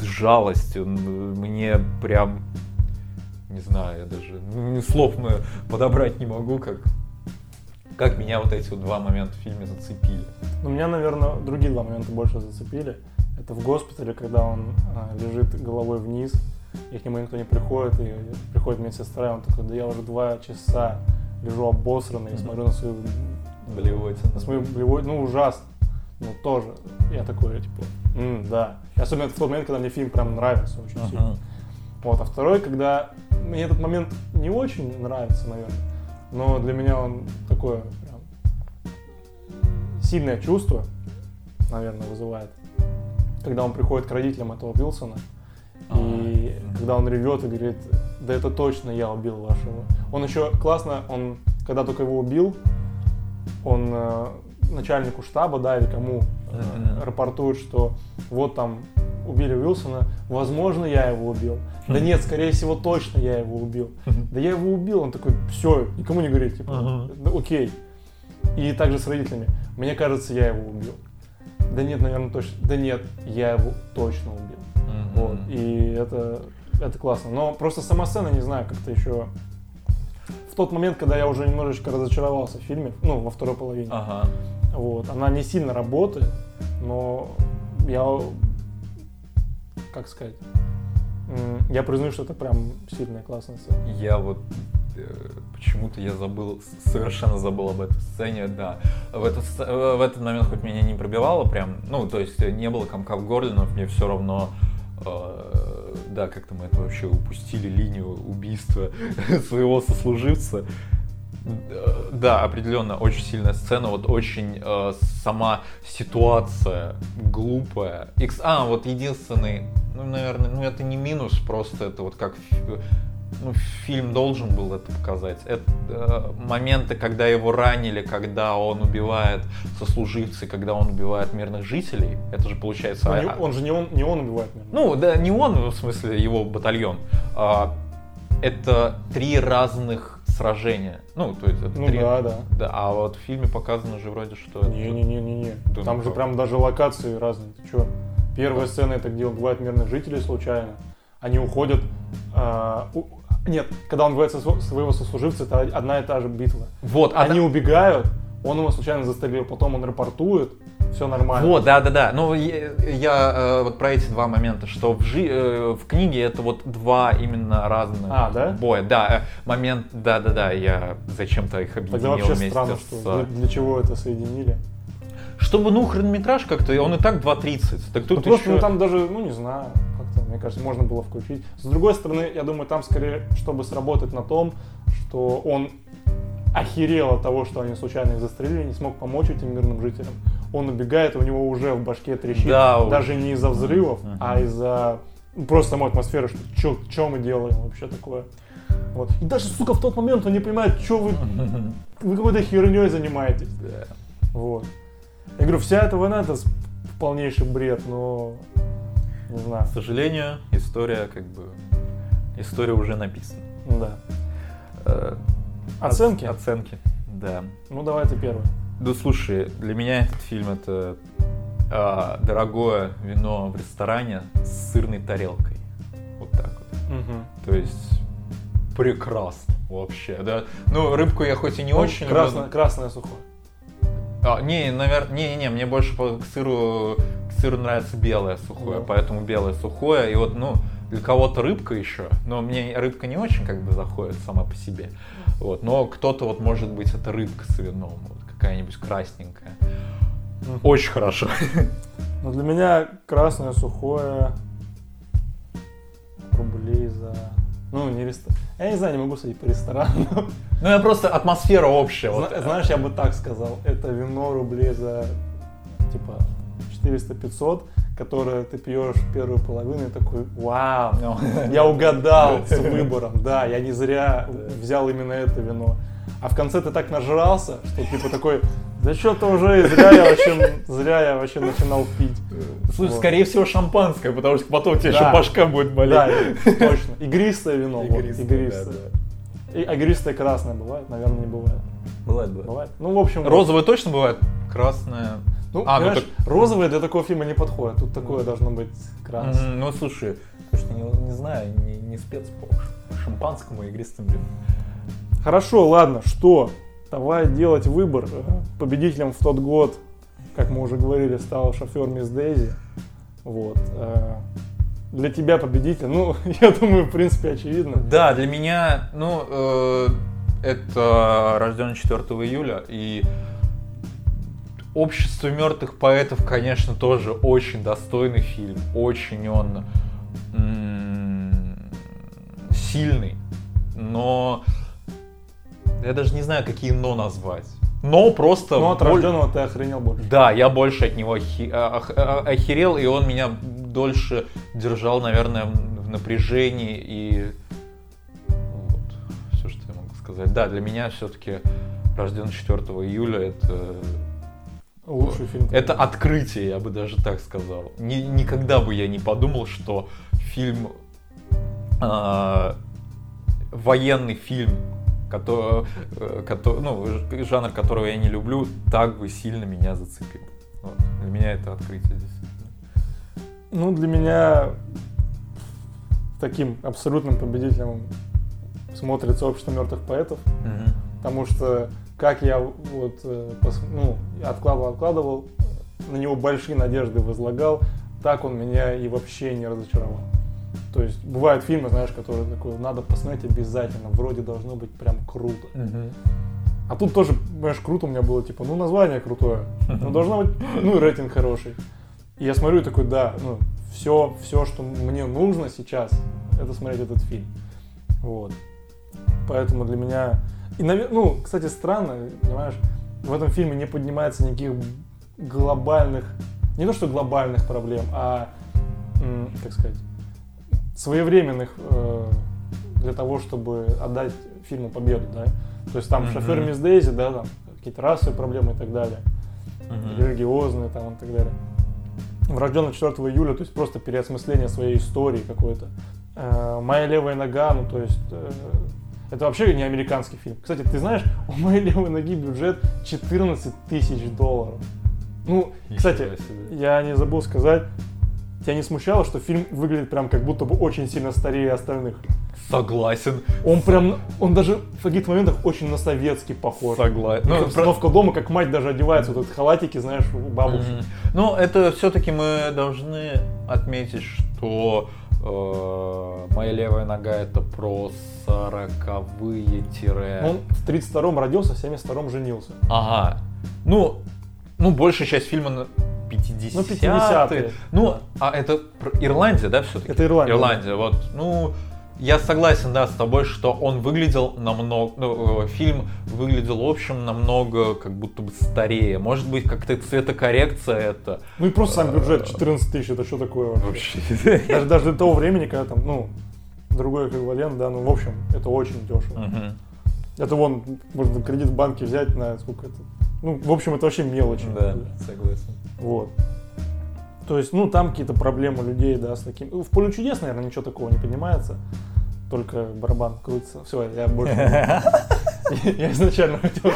жалость. Мне прям, не знаю, я даже ну, слов мы подобрать не могу, как, как меня вот эти вот два момента в фильме зацепили. Но меня, наверное, другие два момента больше зацепили. Это в госпитале, когда он а, лежит головой вниз, и к нему никто не приходит, и приходит медсестра, и он такой, да я уже два часа лежу обосранный, и смотрю на свою, Блевотина. на свою болевой, ну ужасно. Ну тоже. Я такой, типа, «М, да. И особенно в тот момент, когда мне фильм прям нравится очень сильно. Ага. Вот, а второй, когда мне этот момент не очень нравится, наверное, но для меня он такое прям сильное чувство, наверное, вызывает, когда он приходит к родителям этого Уилсона, и А, когда он ревет и говорит, да это точно я убил вашего. Он еще классно, он, когда только его убил, он э, начальнику штаба, да, или кому э, Мгм. рапортует, что вот там убили Уилсона, возможно, я его убил. Да нет, скорее всего, точно я его убил. Да я его убил, он такой, все, никому не говорит, типа, Ага. «Да окей. И также с родителями. Мне кажется, я его убил. Да нет, наверное, точно. Да нет, я его точно убил. Мгм. Вот. И это, это классно. Но просто сама сцена, не знаю, как-то еще... В тот момент, когда я уже немножечко разочаровался в фильме, ну, во второй половине, Ага. вот, она не сильно работает, но я, как сказать, я признаю, что это прям сильная классная сцена. Я вот э, почему-то я забыл, совершенно забыл об этой сцене, да. В этот, э, в этот момент хоть меня не пробивало прям, ну, то есть не было комка в горле, но мне все равно, э, да, как-то мы это вообще упустили линию убийства своего сослуживца. Да, определенно, очень сильная сцена, вот очень э, сама ситуация глупая. Икс- а, вот единственный, ну, наверное, ну это не минус, просто это вот как ну, фильм должен был это показать. Это э, моменты, когда его ранили, когда он убивает сослуживцы, когда он убивает мирных жителей. Это же получается... Ну, не- а- он же не он, не он убивает меня. ну, да, не он, в смысле, его батальон. А, это три разных сражения. Ну, то есть это Ну три... да, да. Да, а вот в фильме показано же вроде, что это- Не-не-не-не-не. Да Там ну же прям даже локации разные. Ты чё? Первая сцена это где он убивает мирных жителей случайно. Они уходят. а, у- Нет, когда он со- своего сослуживца, это одна и та же битва. Вот, а Они да- убегают, он его случайно застрелил, потом он рапортует, все нормально. Вот, да, да, да. Ну, я, я, э, вот про эти два момента, что в, жи- э, в книге это вот два именно разных А, да? боя. Да, э, момент, да, да, да, я зачем-то их объединил Тогда вообще вместе странно, с... что для, для чего это соединили. Чтобы, ну, хронометраж как-то, он и так 2.30. Так Ну, тут просто еще... ну, там даже, ну не знаю, мне кажется, можно было включить. С другой стороны, я думаю, там скорее, чтобы сработать на том, что он охерел от того, что они случайно их застрелили, не смог помочь этим мирным жителям. Он убегает, у него уже в башке трещит, Да, даже не из-за взрывов, Мгм. а из-за просто самой атмосферы, что что мы делаем вообще такое. Вот. И даже, сука, в тот момент он не понимает, что вы, вы какой-то херней занимаетесь. Да. Вот. Я говорю, вся эта война это полнейший бред, но не знаю. К сожалению, история как бы... История уже написана. Да. Э, Оценки? оц- Оценки, да. Ну давай ты первый. Да слушай, для меня этот фильм это а, дорогое вино в ресторане с сырной тарелкой. Вот так вот. То есть прекрасно вообще, да. Ну, рыбку я хоть и не Ну, очень красное, люблю. красное сухое. А, не, наверное, не, не, не, мне больше по- к сыру, к сыру нравится белое сухое, Да. поэтому белое сухое. И вот, ну, для кого-то рыбка еще, но мне рыбка не очень как бы заходит сама по себе. Вот, но кто-то вот может быть это рыбка с вином, вот какая-нибудь красненькая. Очень хорошо. Но для меня красное сухое рублей за... Ну, не ресторан. Я не знаю, не могу судить по ресторанам. Ну, я просто атмосфера общая. вот. Зна- Знаешь, я бы так сказал. Это вино рублей за типа 400-500, которое ты пьешь первую половину и такой, вау, я угадал с выбором, да, я не зря взял именно это вино. А в конце ты так нажрался, что типа такой, да что-то уже и зря я вообще, зря я вообще начинал пить. Слушай, Вот. скорее всего шампанское, потому что потом тебе Да. еще башка будет болеть. Да, точно. Игристое вино, вот, Игристое, игристое. да, И а игристое красное бывает? Наверное, не бывает. Бывает, бывает. Бывает. Ну, в общем, вот. Розовое точно бывает, красное. Ну, А, ну понимаешь, розовое для такого фильма не подходит. Тут такое должно быть красное. Ну, слушай, что не, не знаю, не, не спец по шампанскому и игристым винам. Хорошо, ладно, что? Давай делать выбор. Победителем в тот год, как мы уже говорили, стал шофер Мисс Дейзи. Вот. э, Для тебя победитель, ну, я думаю, в принципе, очевидно. Да, для меня, ну, э, это рожден 4 июля, и Общество мертвых поэтов, конечно, тоже очень достойный фильм. Очень он сильный. Но я даже не знаю, какие но назвать. Но просто... Ну, от боль- рожденного ты охренел больше. Да, я больше от него охи- а- а- охерел, и он меня дольше держал, наверное, в напряжении и вот все, что я могу сказать. Да, для меня все-таки рожден 4 июля это Лучший фильм. это открытие, я бы даже так сказал. Ни- никогда бы я не подумал, что фильм а, военный фильм, который, ну, ж- жанр которого я не люблю, так бы сильно меня зацепил. Вот. Для меня это открытие действительно. Ну, для меня таким абсолютным победителем смотрится общество мертвых поэтов. Потому что как я вот э, ну, откладывал, откладывал, на него большие надежды возлагал, так он меня и вообще не разочаровал. То есть бывают фильмы, знаешь, которые такой, надо посмотреть обязательно, вроде должно быть прям круто. А тут тоже, понимаешь, круто у меня было, типа, ну название крутое, ну должно быть, ну и рейтинг хороший. И я смотрю и такой, да, ну все, все, что мне нужно сейчас, это смотреть этот фильм. Вот. Поэтому для меня... И, ну, кстати, странно, понимаешь, в этом фильме не поднимается никаких глобальных, не то что глобальных проблем, а, как сказать, своевременных, э, для того, чтобы отдать фильму победу, да. То есть там Мгм. шофер Мисс Дейзи, да, там какие-то расовые проблемы и так далее, Мгм. религиозные там и так далее. Врожденный 4 июля, то есть просто переосмысление своей истории какой-то. Э, Моя левая нога, ну то есть э, это вообще не американский фильм. Кстати, ты знаешь, у моей левой ноги бюджет 14 тысяч долларов. Ну, кстати, Ничего себе. я не забыл сказать, тебя не смущало, что фильм выглядит прям как будто бы очень сильно старее остальных? Согласен. Он прям, он даже в каких-то моментах очень на советский похож. Согласен. Ну, обстановка дома, как мать даже одевается, вот этот халатики, знаешь, бабушек. Мгм. Ну, это все-таки мы должны отметить, что моя левая нога это про сороковые тире. Он в 32-м родился, в 72-м женился. Ага. Ну, ну, большая часть фильма на 50 Ну, 50-е. Ну, Да. а это Ирландия, да, все-таки? Это Ирландия, Ирландия, вот. Ну, я согласен, да, с тобой, что он выглядел намного, ну, э, фильм выглядел, в общем, намного как будто бы старее. Может быть, как-то цветокоррекция это Ну и просто сам бюджет 14 тысяч, это что такое вообще? вообще. Даже, даже для того времени, когда там, ну, другой эквивалент, да, ну, в общем, это очень дешево. Мгм. Это вон, можно кредит в банке взять на сколько это. Ну, в общем, это вообще мелочи. Да, согласен. Вот. То есть, ну, там какие-то проблемы людей, да, с таким. В поле чудес, наверное, ничего такого не поднимается. Только барабан крутится. Все, я больше. Я изначально хотел.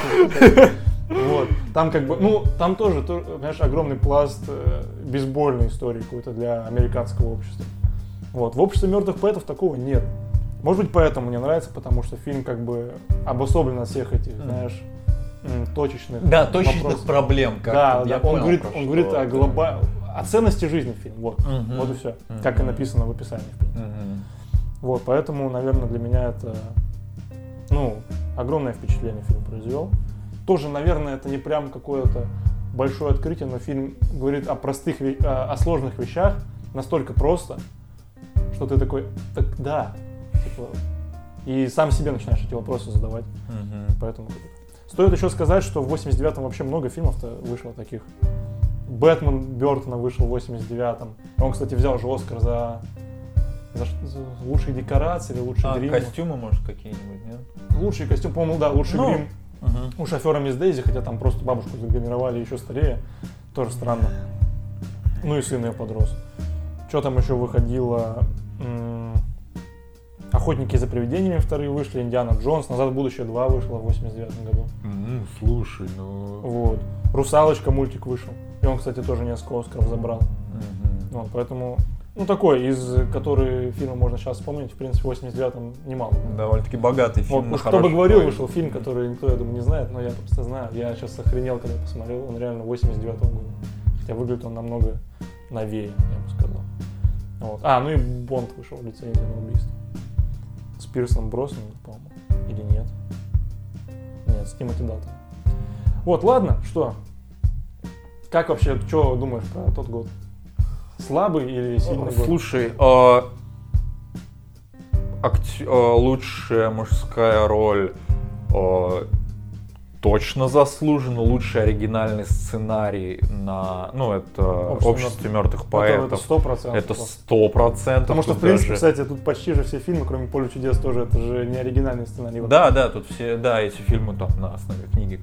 Вот. Там как бы, ну, там тоже, то- понимаешь, огромный пласт э, бейсбольной истории какой-то для американского общества. Вот. В обществе мертвых поэтов такого нет. Может быть, поэтому мне нравится, потому что фильм как бы обособлен от всех этих, знаешь, точечных Да, точечных вопросов. проблем как Да, да, я он понял, говорит, он говорит о ты. О ценности жизни фильм. Вот, Мгм. вот и все. Мгм. Как и написано в описании. в принципе. Мгм. Вот, поэтому, наверное, для меня это, ну, огромное впечатление фильм произвел. Тоже, наверное, это не прям какое-то большое открытие, но фильм говорит о простых, о, сложных вещах настолько просто, что ты такой, так да, типа, и сам себе начинаешь эти вопросы задавать. Мгм. Поэтому. Стоит еще сказать, что в 89-м вообще много фильмов-то вышло таких. Бэтмен Бертона вышел в 89-м. И Он, кстати, взял же Оскар за, за, за лучшие декорации или лучший А, грим. костюмы, может, какие-нибудь, нет? Лучший костюм, по-моему, да, лучший Ну, грим. Мгм. У шофера Мисс Дейзи, хотя там просто бабушку загримировали еще старее. Тоже странно. Ну и сын ее подрос. Что там еще выходило? Охотники за привидениями вторые вышли, Индиана Джонс, Назад в будущее 2 вышло в 89 году. Ну, слушай, ну... Вот. Русалочка мультик вышел. И он, кстати, тоже несколько Оскаров забрал. Мгм. Вот, поэтому, ну, такой, из который фильма можно сейчас вспомнить, в принципе, в 89-м немало. Довольно-таки богатый фильм. Вот, на уж кто бы говорил, вышел фильм, который никто, я думаю, не знает, но я просто знаю. Я сейчас охренел, когда посмотрел, он реально 89 года. Хотя выглядит он намного новее, я бы сказал. Вот. А, ну и Бонд вышел, лицензия на убийство. С Пирсом Броснаном, по-моему. Или нет? Нет, с Тимоти Далтоном. Вот, ладно, что? Как вообще, что думаешь про тот год? Слабый или сильный год? Слушай, а, акт- а, лучшая мужская роль а, точно заслужена. Лучший оригинальный сценарий на, ну это Общество обществе мертвых Это- поэтов. Это сто процентов. Это сто процентов. Потому что, в принципе, даже- кстати, тут почти же все фильмы, кроме «Поля чудес», тоже это же не оригинальный сценарий. Да, да, тут все, да, эти фильмы там на основе книги.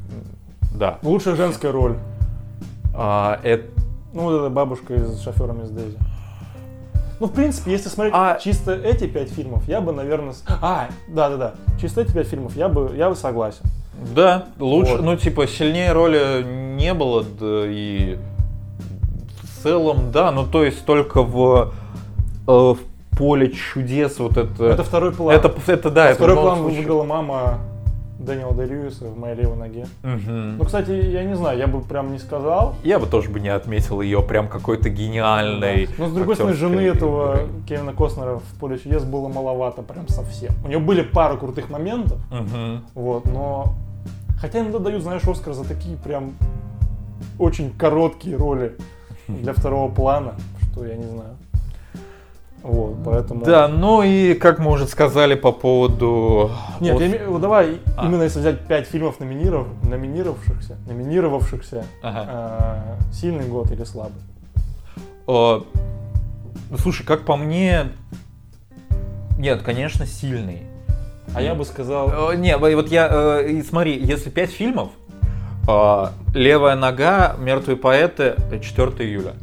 Да. Лучшая женская роль. А, это Ну, вот эта бабушка из «Шофера Мисс Дейзи». Ну, в принципе, если смотреть А- чисто эти пять фильмов, я бы, наверное... с- А, да-да-да, чисто эти пять фильмов я бы, я бы согласен. Да, лучше, Вот. ну типа сильнее роли не было, да и в целом, да, ну то есть только в, э, в поле чудес вот это. Это второй план. это, это да, это второй план случае. выиграла мама Дэниела Дэ Льюиса в «Моей левой ноге». Мгм. Ну, кстати, я не знаю, я бы прям не сказал. Я бы тоже бы не отметил ее прям какой-то гениальной. Но, с другой стороны, жены актерской этого. Кевина Костнера в «Поле чудес» было маловато прям совсем. У нее были пару крутых моментов, Мгм. Вот, но... Хотя иногда дают, знаешь, Оскар за такие прям очень короткие роли для второго плана, что я не знаю. Вот, поэтому... Да, ну и как мы уже сказали по поводу... Нет, вот- я име- вот давай, А. именно если взять пять фильмов номиниров, номинировавшихся, номинировавшихся, Ага. э, сильный год или слабый? Э, ну, слушай, как по мне, нет, конечно, сильный. А я бы сказал... Э, Не, вот я, э, смотри, если 5 фильмов, э, «Левая нога», «Мертвые поэты», 4 июля.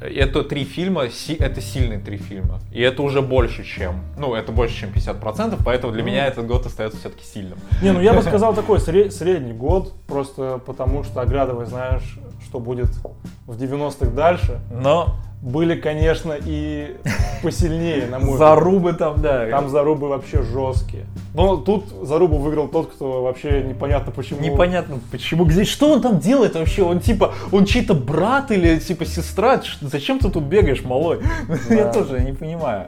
Это три фильма, это сильные три фильма. И это уже больше, чем, ну, это больше, чем 50%, поэтому для Ну. меня этот год остается все-таки сильным. Не, ну я бы сказал такой сре- средний год, просто потому что, оглядывая, знаешь, что будет в 90-х дальше, Но были, конечно, и посильнее, на мой взгляд. зарубы там, да. Там зарубы вообще жесткие. Но тут зарубу выиграл тот, кто вообще непонятно почему. Непонятно почему. Здесь что он там делает вообще? Он типа, он чей-то брат или типа сестра? Зачем ты тут бегаешь, малой? Я Да. тоже не понимаю.